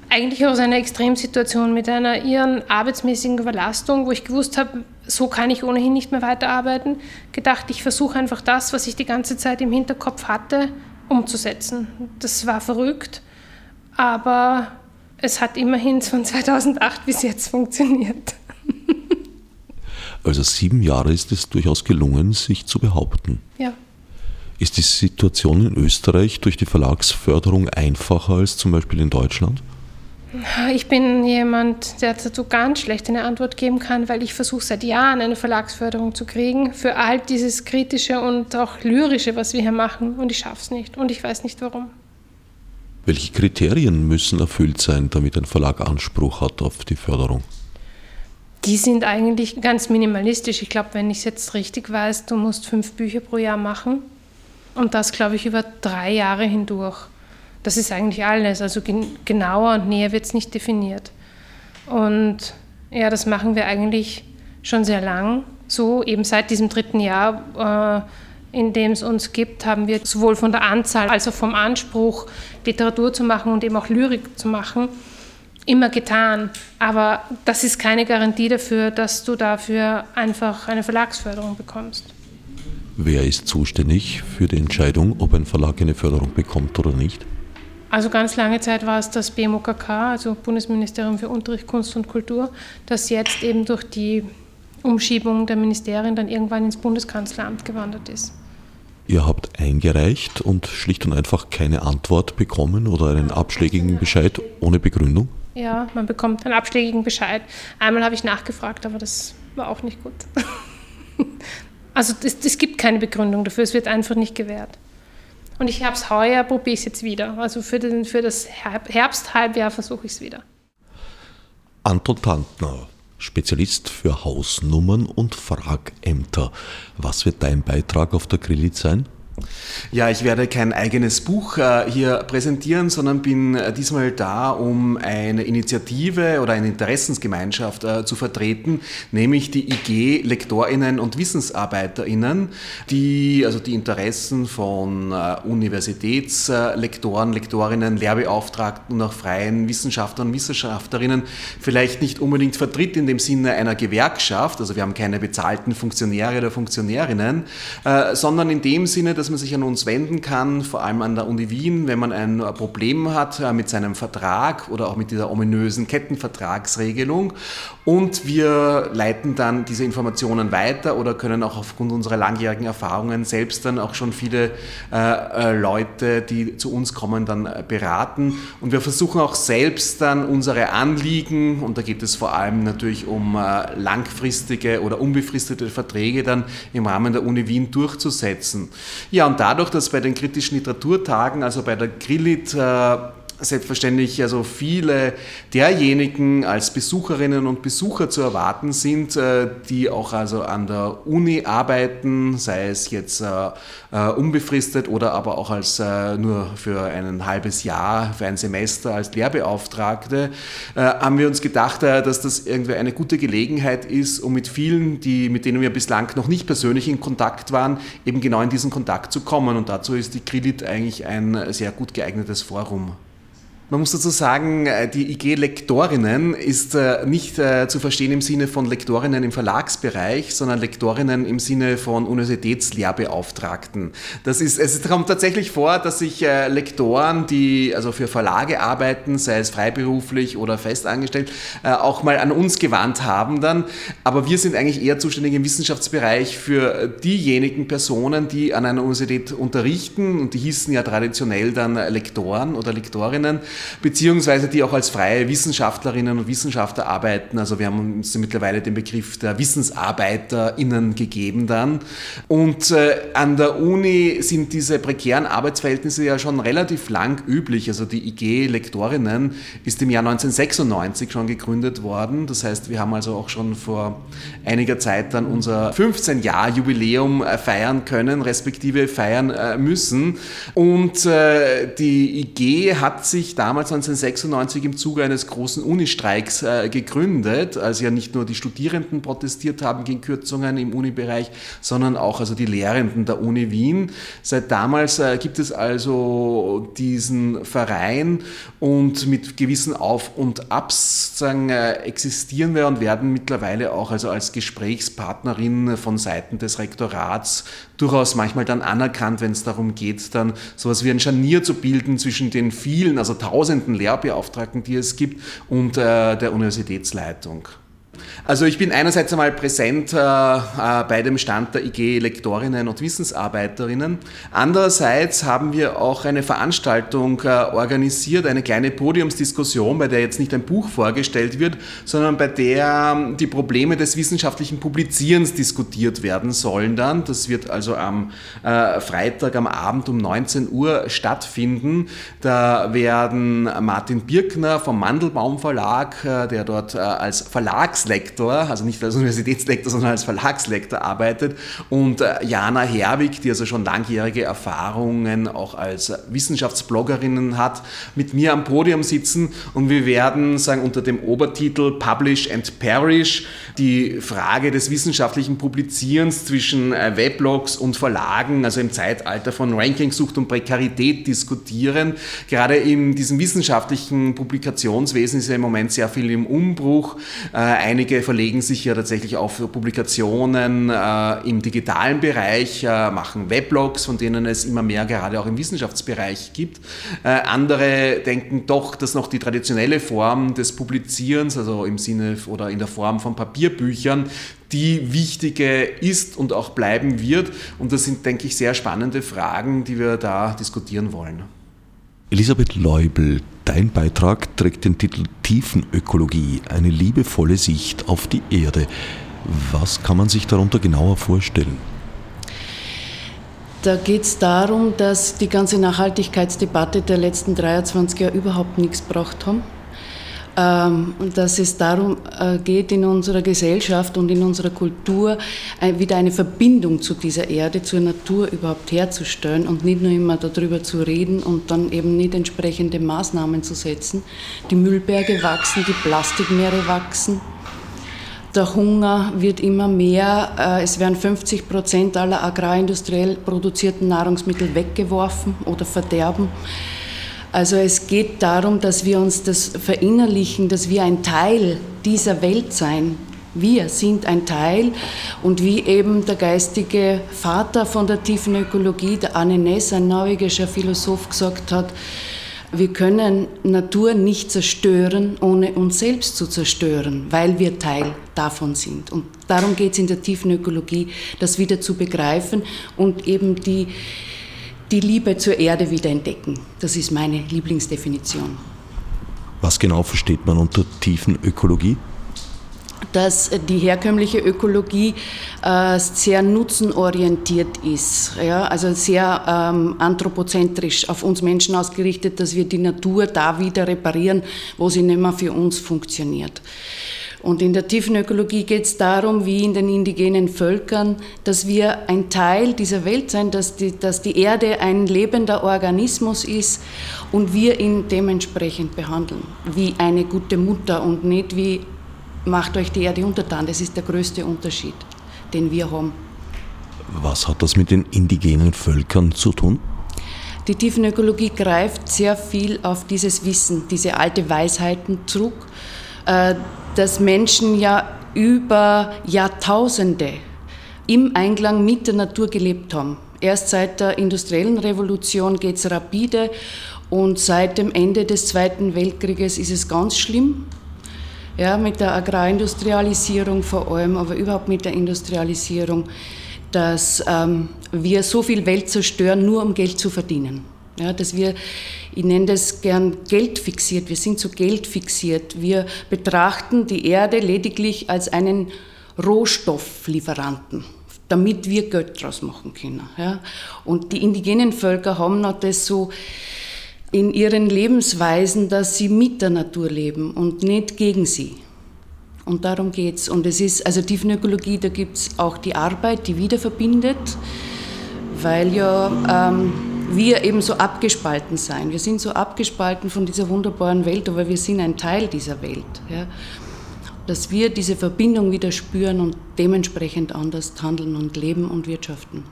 eigentlich aus einer Extremsituation mit einer ihren arbeitsmäßigen Überlastung, wo ich gewusst habe, so kann ich ohnehin nicht mehr weiterarbeiten, gedacht, ich versuche einfach das, was ich die ganze Zeit im Hinterkopf hatte, umzusetzen. Das war verrückt, aber es hat immerhin von 2008 bis jetzt funktioniert. Also sieben Jahre ist es durchaus gelungen, sich zu behaupten. Ja. Ist die Situation in Österreich durch die Verlagsförderung einfacher als zum Beispiel in Deutschland? Ich bin jemand, der dazu ganz schlecht eine Antwort geben kann, weil ich versuche seit Jahren eine Verlagsförderung zu kriegen für all dieses Kritische und auch Lyrische, was wir hier machen. Und ich schaffe es nicht und ich weiß nicht warum. Welche Kriterien müssen erfüllt sein, damit ein Verlag Anspruch hat auf die Förderung? Die sind eigentlich ganz minimalistisch. Ich glaube, wenn ich es jetzt richtig weiß, du musst fünf Bücher pro Jahr machen. Und das, glaube ich, über drei Jahre hindurch. Das ist eigentlich alles. Also gen genauer und näher wird es nicht definiert. Und ja, das machen wir eigentlich schon sehr lang so. Eben seit diesem dritten Jahr, äh, in dem es uns gibt, haben wir sowohl von der Anzahl als auch vom Anspruch, Literatur zu machen und eben auch Lyrik zu machen, immer getan. Aber das ist keine Garantie dafür, dass du dafür einfach eine Verlagsförderung bekommst. Wer ist zuständig für die Entscheidung, ob ein Verlag eine Förderung bekommt oder nicht? Also ganz lange Zeit war es das BMOKK, also Bundesministerium für Unterricht, Kunst und Kultur, das jetzt eben durch die Umschiebung der Ministerien dann irgendwann ins Bundeskanzleramt gewandert ist. Ihr habt eingereicht und schlicht und einfach keine Antwort bekommen oder einen abschlägigen Bescheid ohne Begründung? Ja, man bekommt einen abschlägigen Bescheid. Einmal habe ich nachgefragt, aber das war auch nicht gut. also es gibt keine Begründung dafür, es wird einfach nicht gewährt. Und ich habe es heuer, probiere ich es jetzt wieder. Also für, den, für das Herbsthalbjahr versuche ich es wieder. Anton Tantner, Spezialist für Hausnummern und Fragämter. Was wird dein Beitrag auf der Grillit sein? Ja, ich werde kein eigenes Buch äh, hier präsentieren, sondern bin äh, diesmal da, um eine Initiative oder eine Interessensgemeinschaft äh, zu vertreten, nämlich die IG Lektorinnen und Wissensarbeiterinnen, die also die Interessen von Universitätslektoren, Lektorinnen, Lehrbeauftragten und auch freien Wissenschaftlern und Wissenschaftlerinnen vielleicht nicht unbedingt vertritt in dem Sinne einer Gewerkschaft, also wir haben keine bezahlten Funktionäre oder Funktionärinnen, sondern in dem Sinne, dass dass man sich an uns wenden kann, vor allem an der Uni Wien, wenn man ein Problem hat äh, mit seinem Vertrag oder auch mit dieser ominösen Kettenvertragsregelung. Und wir leiten dann diese Informationen weiter oder können auch aufgrund unserer langjährigen Erfahrungen selbst dann auch schon viele äh, äh Leute, die zu uns kommen, dann äh, beraten. Und wir versuchen auch selbst dann unsere Anliegen, und da geht es vor allem natürlich um äh, langfristige oder unbefristete Verträge dann im Rahmen der Uni Wien durchzusetzen. Ja, und dadurch, dass bei den kritischen Literaturtagen, also bei der Grillit, äh, selbstverständlich also viele derjenigen als Besucherinnen und Besucher zu erwarten sind, äh, die auch also an der Uni arbeiten, sei es jetzt äh, äh, unbefristet oder aber auch als nur für ein halbes Jahr, für ein Semester als Lehrbeauftragte, haben wir uns gedacht, dass das irgendwie eine gute Gelegenheit ist, um mit vielen, die, mit denen wir bislang noch nicht persönlich in Kontakt waren, eben genau in diesen Kontakt zu kommen. Und dazu ist die Kredit eigentlich ein sehr gut geeignetes Forum. Man muss dazu sagen, äh, die IG Lektorinnen ist äh, nicht äh, zu verstehen im Sinne von Lektorinnen im Verlagsbereich, sondern Lektorinnen im Sinne von Universitätslehrbeauftragten. Das ist, es kommt tatsächlich vor, dass sich Lektoren, die also für Verlage arbeiten, sei es freiberuflich oder festangestellt, auch mal an uns gewandt haben dann. Aber wir sind eigentlich eher zuständig im Wissenschaftsbereich für diejenigen Personen, die an einer Universität unterrichten und die hießen ja traditionell dann Lektoren oder Lektorinnen beziehungsweise die auch als freie Wissenschaftlerinnen und Wissenschaftler arbeiten. Also wir haben uns mittlerweile den Begriff der WissensarbeiterInnen gegeben dann. Und äh, an der Uni sind diese prekären Arbeitsverhältnisse ja schon relativ lang üblich. Also die IG Lektorinnen ist im Jahr 1996 schon gegründet worden. Das heißt, wir haben also auch schon vor einiger Zeit dann unser 15-Jahr-Jubiläum äh, feiern können, respektive feiern äh, müssen. Und die IG hat sich damals 1996 im Zuge eines großen Unistreiks äh, gegründet, als ja nicht nur die Studierenden protestiert haben gegen Kürzungen im Unibereich, sondern auch also die Lehrenden der Uni Wien. Seit damals äh, gibt es also diesen Verein und mit gewissen Auf- und Abs sagen, äh, existieren wir und werden mittlerweile auch also als Gesprächspartnerin von Seiten des Rektorats durchaus manchmal dann anerkannt, wenn es darum geht, dann sowas wie ein Scharnier zu bilden zwischen den vielen, also tausenden Lehrbeauftragten, die es gibt, und äh, der Universitätsleitung. Also ich bin einerseits einmal präsent äh, äh, bei dem Stand der IG Lektorinnen und Wissensarbeiterinnen. Andererseits haben wir auch eine Veranstaltung äh, organisiert, eine kleine Podiumsdiskussion, bei der jetzt nicht ein Buch vorgestellt wird, sondern bei der ähm, die Probleme des wissenschaftlichen Publizierens diskutiert werden sollen dann. Das wird also am äh, Freitag am Abend um 19 Uhr stattfinden. Da werden Martin Birkner vom Mandelbaum Verlag, äh, der dort als Verlagsleiter Verlagslektor, also nicht als Universitätslektor, sondern als Verlagslektor arbeitet. Und äh, Jana Herwig, die also schon langjährige Erfahrungen auch als Wissenschaftsbloggerin hat, mit mir am Podium sitzen. Und wir werden sagen unter dem Obertitel Publish and Perish die Frage des wissenschaftlichen Publizierens zwischen äh, Weblogs und Verlagen, also im Zeitalter von Rankingsucht und Prekarität diskutieren. Gerade in diesem wissenschaftlichen Publikationswesen ist ja im Moment sehr viel im Umbruch. Äh, einige verlegen sich ja tatsächlich auf Publikationen äh, im digitalen Bereich, machen Weblogs, von denen es immer mehr gerade auch im Wissenschaftsbereich gibt. Andere denken doch, dass noch die traditionelle Form des Publizierens, also im Sinne oder in der Form von Papierbüchern, die wichtige ist und auch bleiben wird. Und das sind, denke ich, sehr spannende Fragen, die wir da diskutieren wollen. Elisabeth Leubel, dein Beitrag trägt den Titel Tiefenökologie, eine liebevolle Sicht auf die Erde. Was kann man sich darunter genauer vorstellen? Da geht es darum, dass die ganze Nachhaltigkeitsdebatte der letzten 23 Jahre überhaupt nichts gebracht haben. Ähm, und dass es darum äh, geht, in unserer Gesellschaft und in unserer Kultur äh, wieder eine Verbindung zu dieser Erde, zur Natur überhaupt herzustellen und nicht nur immer darüber zu reden und dann eben nicht entsprechende Maßnahmen zu setzen. Die Müllberge wachsen, die Plastikmeere wachsen. Der Hunger wird immer mehr. Äh, es werden 50 Prozent aller agrarindustriell produzierten Nahrungsmittel weggeworfen oder verderben. Also es geht darum, dass wir uns das verinnerlichen, dass wir ein Teil dieser Welt sein. Wir sind ein Teil und wie eben der geistige Vater von der tiefen Ökologie, der Anne Ness, ein norwegischer Philosoph, gesagt hat, wir können Natur nicht zerstören, ohne uns selbst zu zerstören, weil wir Teil davon sind. Und darum geht es in der tiefen Ökologie, das wieder zu begreifen und eben die, die Liebe zur Erde wiederentdecken. Das ist meine Lieblingsdefinition. Was genau versteht man unter tiefen Ökologie? dass die herkömmliche Ökologie äh, sehr nutzenorientiert ist, ja? also sehr ähm, anthropozentrisch auf uns Menschen ausgerichtet, dass wir die Natur da wieder reparieren, wo sie nicht mehr für uns funktioniert. Und in der tiefen Ökologie geht es darum, wie in den indigenen Völkern, dass wir ein Teil dieser Welt sein, dass die, dass die Erde ein lebender Organismus ist und wir ihn dementsprechend behandeln, wie eine gute Mutter und nicht wie macht euch die Erde untertan. Das ist der größte Unterschied, den wir haben. Was hat das mit den indigenen Völkern zu tun? Die Tiefenökologie greift sehr viel auf dieses Wissen, diese alte Weisheiten zurück äh, dass Menschen ja über Jahrtausende im Einklang mit der Natur gelebt haben. Erst seit der industriellen Revolution geht es rapide und seit dem Ende des Zweiten Weltkrieges ist es ganz schlimm. Ja, mit der Agrarindustrialisierung vor allem, aber überhaupt mit der Industrialisierung, dass ähm, wir so viel Welt zerstören, nur um Geld zu verdienen. Ja, dass wir, ich nenne das gern Geld fixiert, wir sind so Geld fixiert. Wir betrachten die Erde lediglich als einen Rohstofflieferanten, damit wir Geld draus machen können. Ja. Und die indigenen Völker haben noch das so in ihren Lebensweisen, dass sie mit der Natur leben und nicht gegen sie. Und darum geht es. Und es ist, also Tiefenökologie, da gibt es auch die Arbeit, die wieder verbindet, weil ja ähm, wir eben so abgespalten sein. Wir sind so abgespalten von dieser wunderbaren Welt, aber wir sind ein Teil dieser Welt. Ja. Dass wir diese Verbindung wieder spüren und dementsprechend anders handeln und leben und wirtschaften.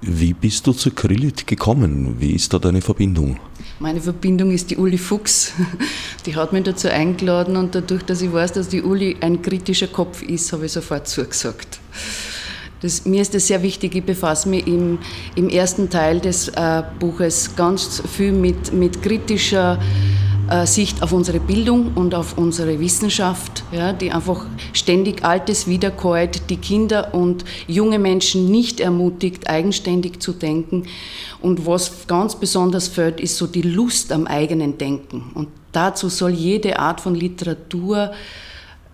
Wie bist du zu Krillit gekommen? Wie ist da deine Verbindung? Meine Verbindung ist die Uli Fuchs. Die hat mich dazu eingeladen und dadurch, dass ich weiß, dass die Uli ein kritischer Kopf ist, habe ich sofort zugesagt. Das, mir ist das sehr wichtig. Ich befasse mich im, im ersten Teil des äh, Buches ganz viel mit, mit kritischer äh, Sicht auf unsere Bildung und auf unsere Wissenschaft, ja, die einfach ständig Altes wiederkäut, die Kinder und junge Menschen nicht ermutigt, eigenständig zu denken. Und was ganz besonders fällt, ist so die Lust am eigenen Denken. Und dazu soll jede Art von Literatur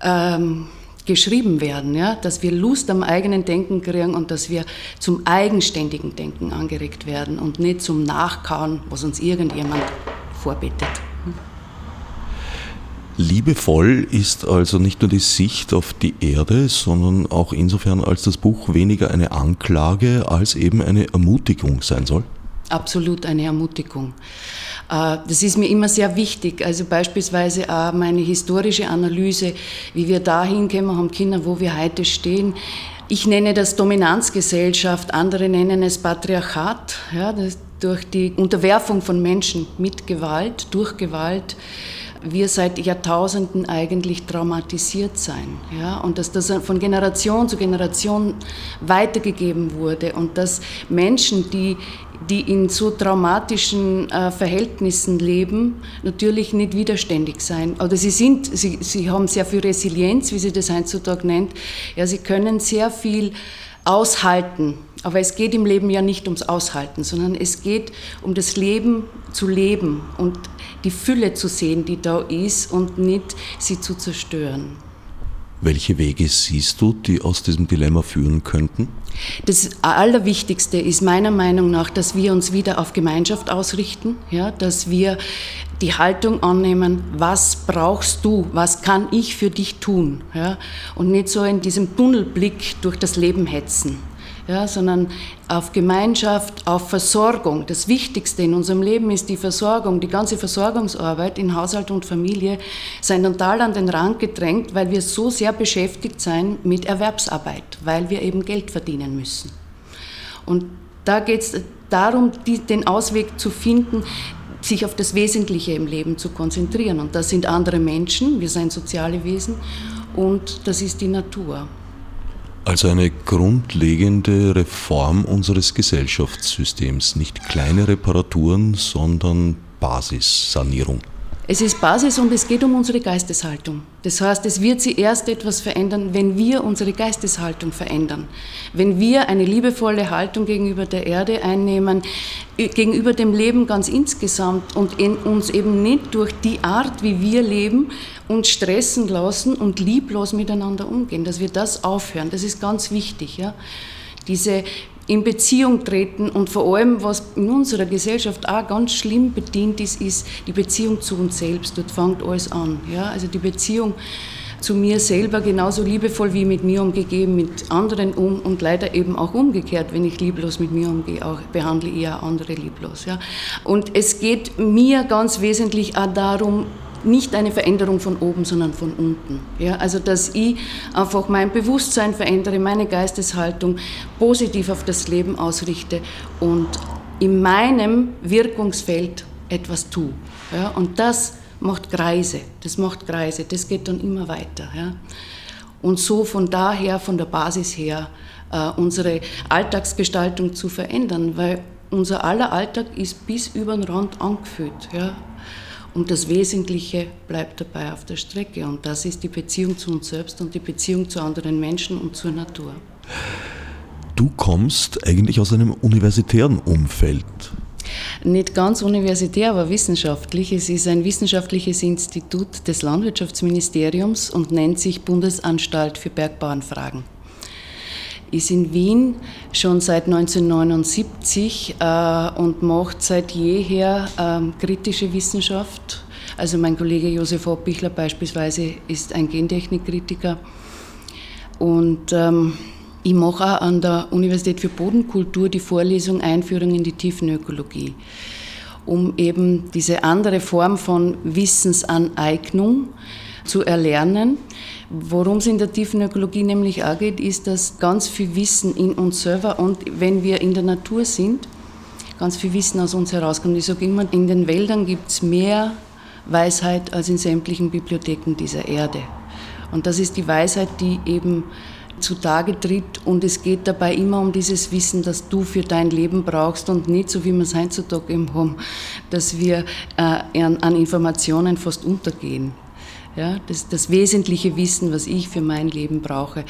ähm, geschrieben werden, ja? dass wir Lust am eigenen Denken kriegen und dass wir zum eigenständigen Denken angeregt werden und nicht zum Nachkauen, was uns irgendjemand vorbettet. Liebevoll ist also nicht nur die Sicht auf die Erde, sondern auch insofern, als das Buch weniger eine Anklage als eben eine Ermutigung sein soll? Absolut eine Ermutigung. Äh, das ist mir immer sehr wichtig. Also beispielsweise auch meine historische Analyse, wie wir dahin kommen haben Kinder, wo wir heute stehen. Ich nenne das Dominanzgesellschaft, andere nennen es Patriarchat. Ja, durch die Unterwerfung von Menschen mit Gewalt, durch Gewalt wir seit Jahrtausenden eigentlich traumatisiert sein. Ja? Und dass das von Generation zu Generation weitergegeben wurde und dass Menschen, die, die in so traumatischen äh, Verhältnissen leben, natürlich nicht widerständig sein. Oder sie sind, sie, sie haben sehr viel Resilienz, wie sie das heutzutage nennt. Ja, sie können sehr viel aushalten. Aber es geht im Leben ja nicht ums Aushalten, sondern es geht um das Leben zu leben und die Fülle zu sehen, die da ist und nicht sie zu zerstören. Welche Wege siehst du, die aus diesem Dilemma führen könnten? Das Allerwichtigste ist meiner Meinung nach, dass wir uns wieder auf Gemeinschaft ausrichten, ja, dass wir die Haltung annehmen, was brauchst du, was kann ich für dich tun, ja, und nicht so in diesem Tunnelblick durch das Leben hetzen ja, sondern auf Gemeinschaft, auf Versorgung. Das Wichtigste in unserem Leben ist die Versorgung, die ganze Versorgungsarbeit in Haushalt und Familie sind total an den Rand gedrängt, weil wir so sehr beschäftigt sind mit Erwerbsarbeit, weil wir eben Geld verdienen müssen. Und da geht es darum, die, den Ausweg zu finden, sich auf das Wesentliche im Leben zu konzentrieren. Und das sind andere Menschen, wir sind soziale Wesen und das ist die Natur. Also eine grundlegende Reform unseres Gesellschaftssystems. Nicht kleine Reparaturen, sondern Basissanierung. Es ist Basis und es geht um unsere Geisteshaltung. Das heißt, es wird sich erst etwas verändern, wenn wir unsere Geisteshaltung verändern. Wenn wir eine liebevolle Haltung gegenüber der Erde einnehmen, gegenüber dem Leben ganz insgesamt und uns eben nicht durch die Art, wie wir leben, uns stressen lassen und lieblos miteinander umgehen, dass wir das aufhören. Das ist ganz wichtig. Ja? Diese in Beziehung treten und vor allem, was in unserer Gesellschaft auch ganz schlimm bedient ist, ist die Beziehung zu uns selbst. Dort fängt alles an. Ja? Also die Beziehung zu mir selber genauso liebevoll wie mit mir umgegeben, mit anderen um und leider eben auch umgekehrt, wenn ich lieblos mit mir umgehe, auch behandle ich auch andere lieblos. Ja? Und es geht mir ganz wesentlich auch darum, nicht eine Veränderung von oben, sondern von unten. Ja, also dass ich einfach mein Bewusstsein verändere, meine Geisteshaltung positiv auf das Leben ausrichte und in meinem Wirkungsfeld etwas tue. Ja, und das macht Kreise, das macht Kreise, das geht dann immer weiter. Ja. Und so von daher, von der Basis her, äh, unsere Alltagsgestaltung zu verändern, weil unser aller Alltag ist bis über den Rand angefüllt. Ja. Und das Wesentliche bleibt dabei auf der Strecke. Und das ist die Beziehung zu uns selbst und die Beziehung zu anderen Menschen und zur Natur. Du kommst eigentlich aus einem universitären Umfeld. Nicht ganz universitär, aber wissenschaftlich. Es ist ein wissenschaftliches Institut des Landwirtschaftsministeriums und nennt sich Bundesanstalt für Bergbauernfragen ist in Wien schon seit 1979 äh, und macht seit jeher ähm, kritische Wissenschaft. Also mein Kollege Josef Oppichler beispielsweise ist ein Gentechnikkritiker. Und ähm, ich mache auch an der Universität für Bodenkultur die Vorlesung Einführung in die Tiefenökologie, um eben diese andere Form von Wissensaneignung zu erlernen Worum es in der tiefen Ökologie nämlich auch geht, ist, dass ganz viel Wissen in uns selber und wenn wir in der Natur sind, ganz viel Wissen aus uns herauskommt. Ich sage immer, in den Wäldern gibt es mehr Weisheit als in sämtlichen Bibliotheken dieser Erde. Und das ist die Weisheit, die eben zutage tritt und es geht dabei immer um dieses Wissen, das du für dein Leben brauchst und nicht so, wie wir es heutzutage eben haben, dass wir äh, an, an Informationen fast untergehen. Ja, das das wesentliche Wissen, was ich für mein Leben brauche.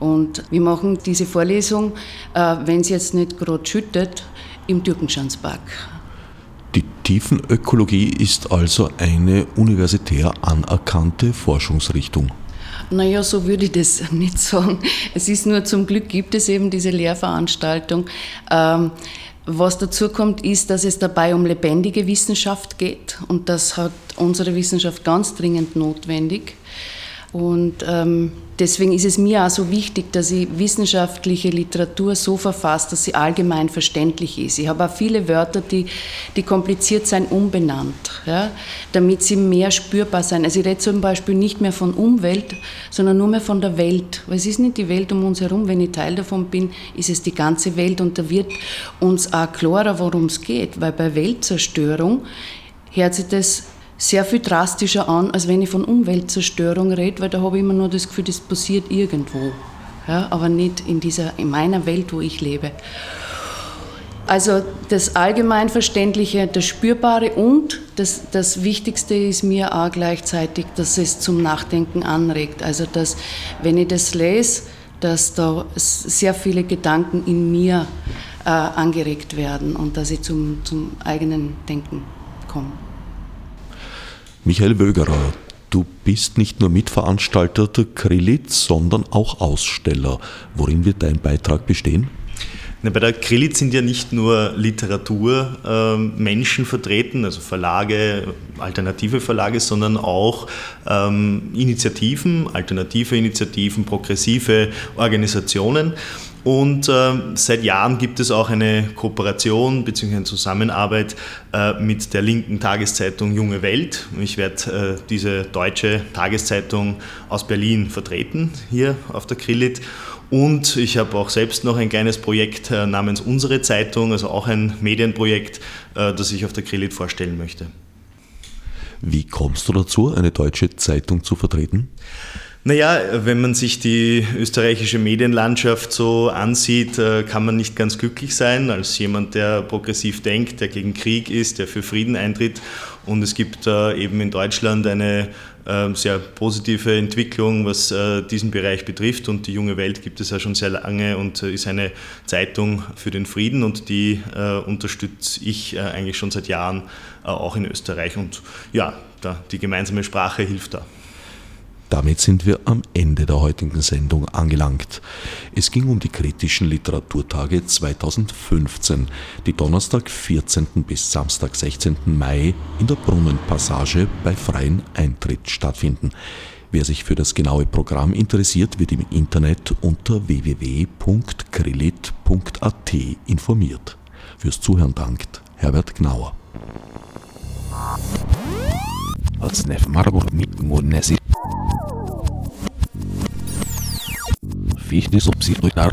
Und wir machen diese Vorlesung, äh, wenn es jetzt nicht gerade schüttet, im Türkenschanzpark. Die Tiefenökologie ist also eine universitär anerkannte Forschungsrichtung. Naja, so würde ich das nicht sagen. Es ist nur zum Glück gibt es eben diese Lehrveranstaltung. Ähm, was dazu kommt, ist, dass es dabei um lebendige Wissenschaft geht und das hat unsere Wissenschaft ganz dringend notwendig. Und ähm, deswegen ist es mir auch so wichtig, dass ich wissenschaftliche Literatur so verfasse, dass sie allgemein verständlich ist. Ich habe auch viele Wörter, die, die kompliziert sein, umbenannt, ja, damit sie mehr spürbar sein. Also ich rede zum Beispiel nicht mehr von Umwelt, sondern nur mehr von der Welt. Weil es ist nicht die Welt um uns herum. Wenn ich Teil davon bin, ist es die ganze Welt und da wird uns auch klarer, worum es geht. Weil bei Weltzerstörung hört sich das sehr viel drastischer an, als wenn ich von Umweltzerstörung rede, weil da habe ich immer nur das Gefühl, das passiert irgendwo, ja, aber nicht in, dieser, in meiner Welt, wo ich lebe. Also das Allgemeinverständliche, das Spürbare und das, das Wichtigste ist mir auch gleichzeitig, dass es zum Nachdenken anregt. Also dass, wenn ich das lese, dass da sehr viele Gedanken in mir äh, angeregt werden und dass ich zum, zum eigenen Denken komme. Michael Wögerer, du bist nicht nur Mitveranstalter der Krillitz, sondern auch Aussteller. Worin wird dein Beitrag bestehen? bei der Krillitz sind ja nicht nur Literaturmenschen ähm, vertreten, also Verlage, alternative Verlage, sondern auch ähm, Initiativen, alternative Initiativen, progressive Organisationen. Und äh, seit Jahren gibt es auch eine Kooperation bzw. eine Zusammenarbeit äh, mit der linken Tageszeitung Junge Welt. Ich werde äh, diese deutsche Tageszeitung aus Berlin vertreten, hier auf der Krillit. Und ich habe auch selbst noch ein kleines Projekt äh, namens Unsere Zeitung, also auch ein Medienprojekt, äh, das ich auf der Krillit vorstellen möchte. Wie kommst du dazu, eine deutsche Zeitung zu vertreten? Naja, wenn man sich die österreichische Medienlandschaft so ansieht, äh, kann man nicht ganz glücklich sein als jemand, der progressiv denkt, der gegen Krieg ist, der für Frieden eintritt. Und es gibt eben in Deutschland eine ähm, sehr positive Entwicklung, was äh, diesen Bereich betrifft. Und die junge Welt gibt es ja schon sehr lange und äh, ist eine Zeitung für den Frieden und die äh, unterstütze ich eigentlich schon seit Jahren auch in Österreich. Und ja, die gemeinsame Sprache hilft da. Damit sind wir am Ende der heutigen Sendung angelangt. Es ging um die kritischen Literaturtage 2015, die Donnerstag 14. bis Samstag 16. Mai in der Brunnenpassage bei freiem Eintritt stattfinden. Wer sich für das genaue Programm interessiert, wird im Internet unter www.krillit.at informiert. Fürs Zuhören dankt Herbert Gnauer. Fiz de subsidiar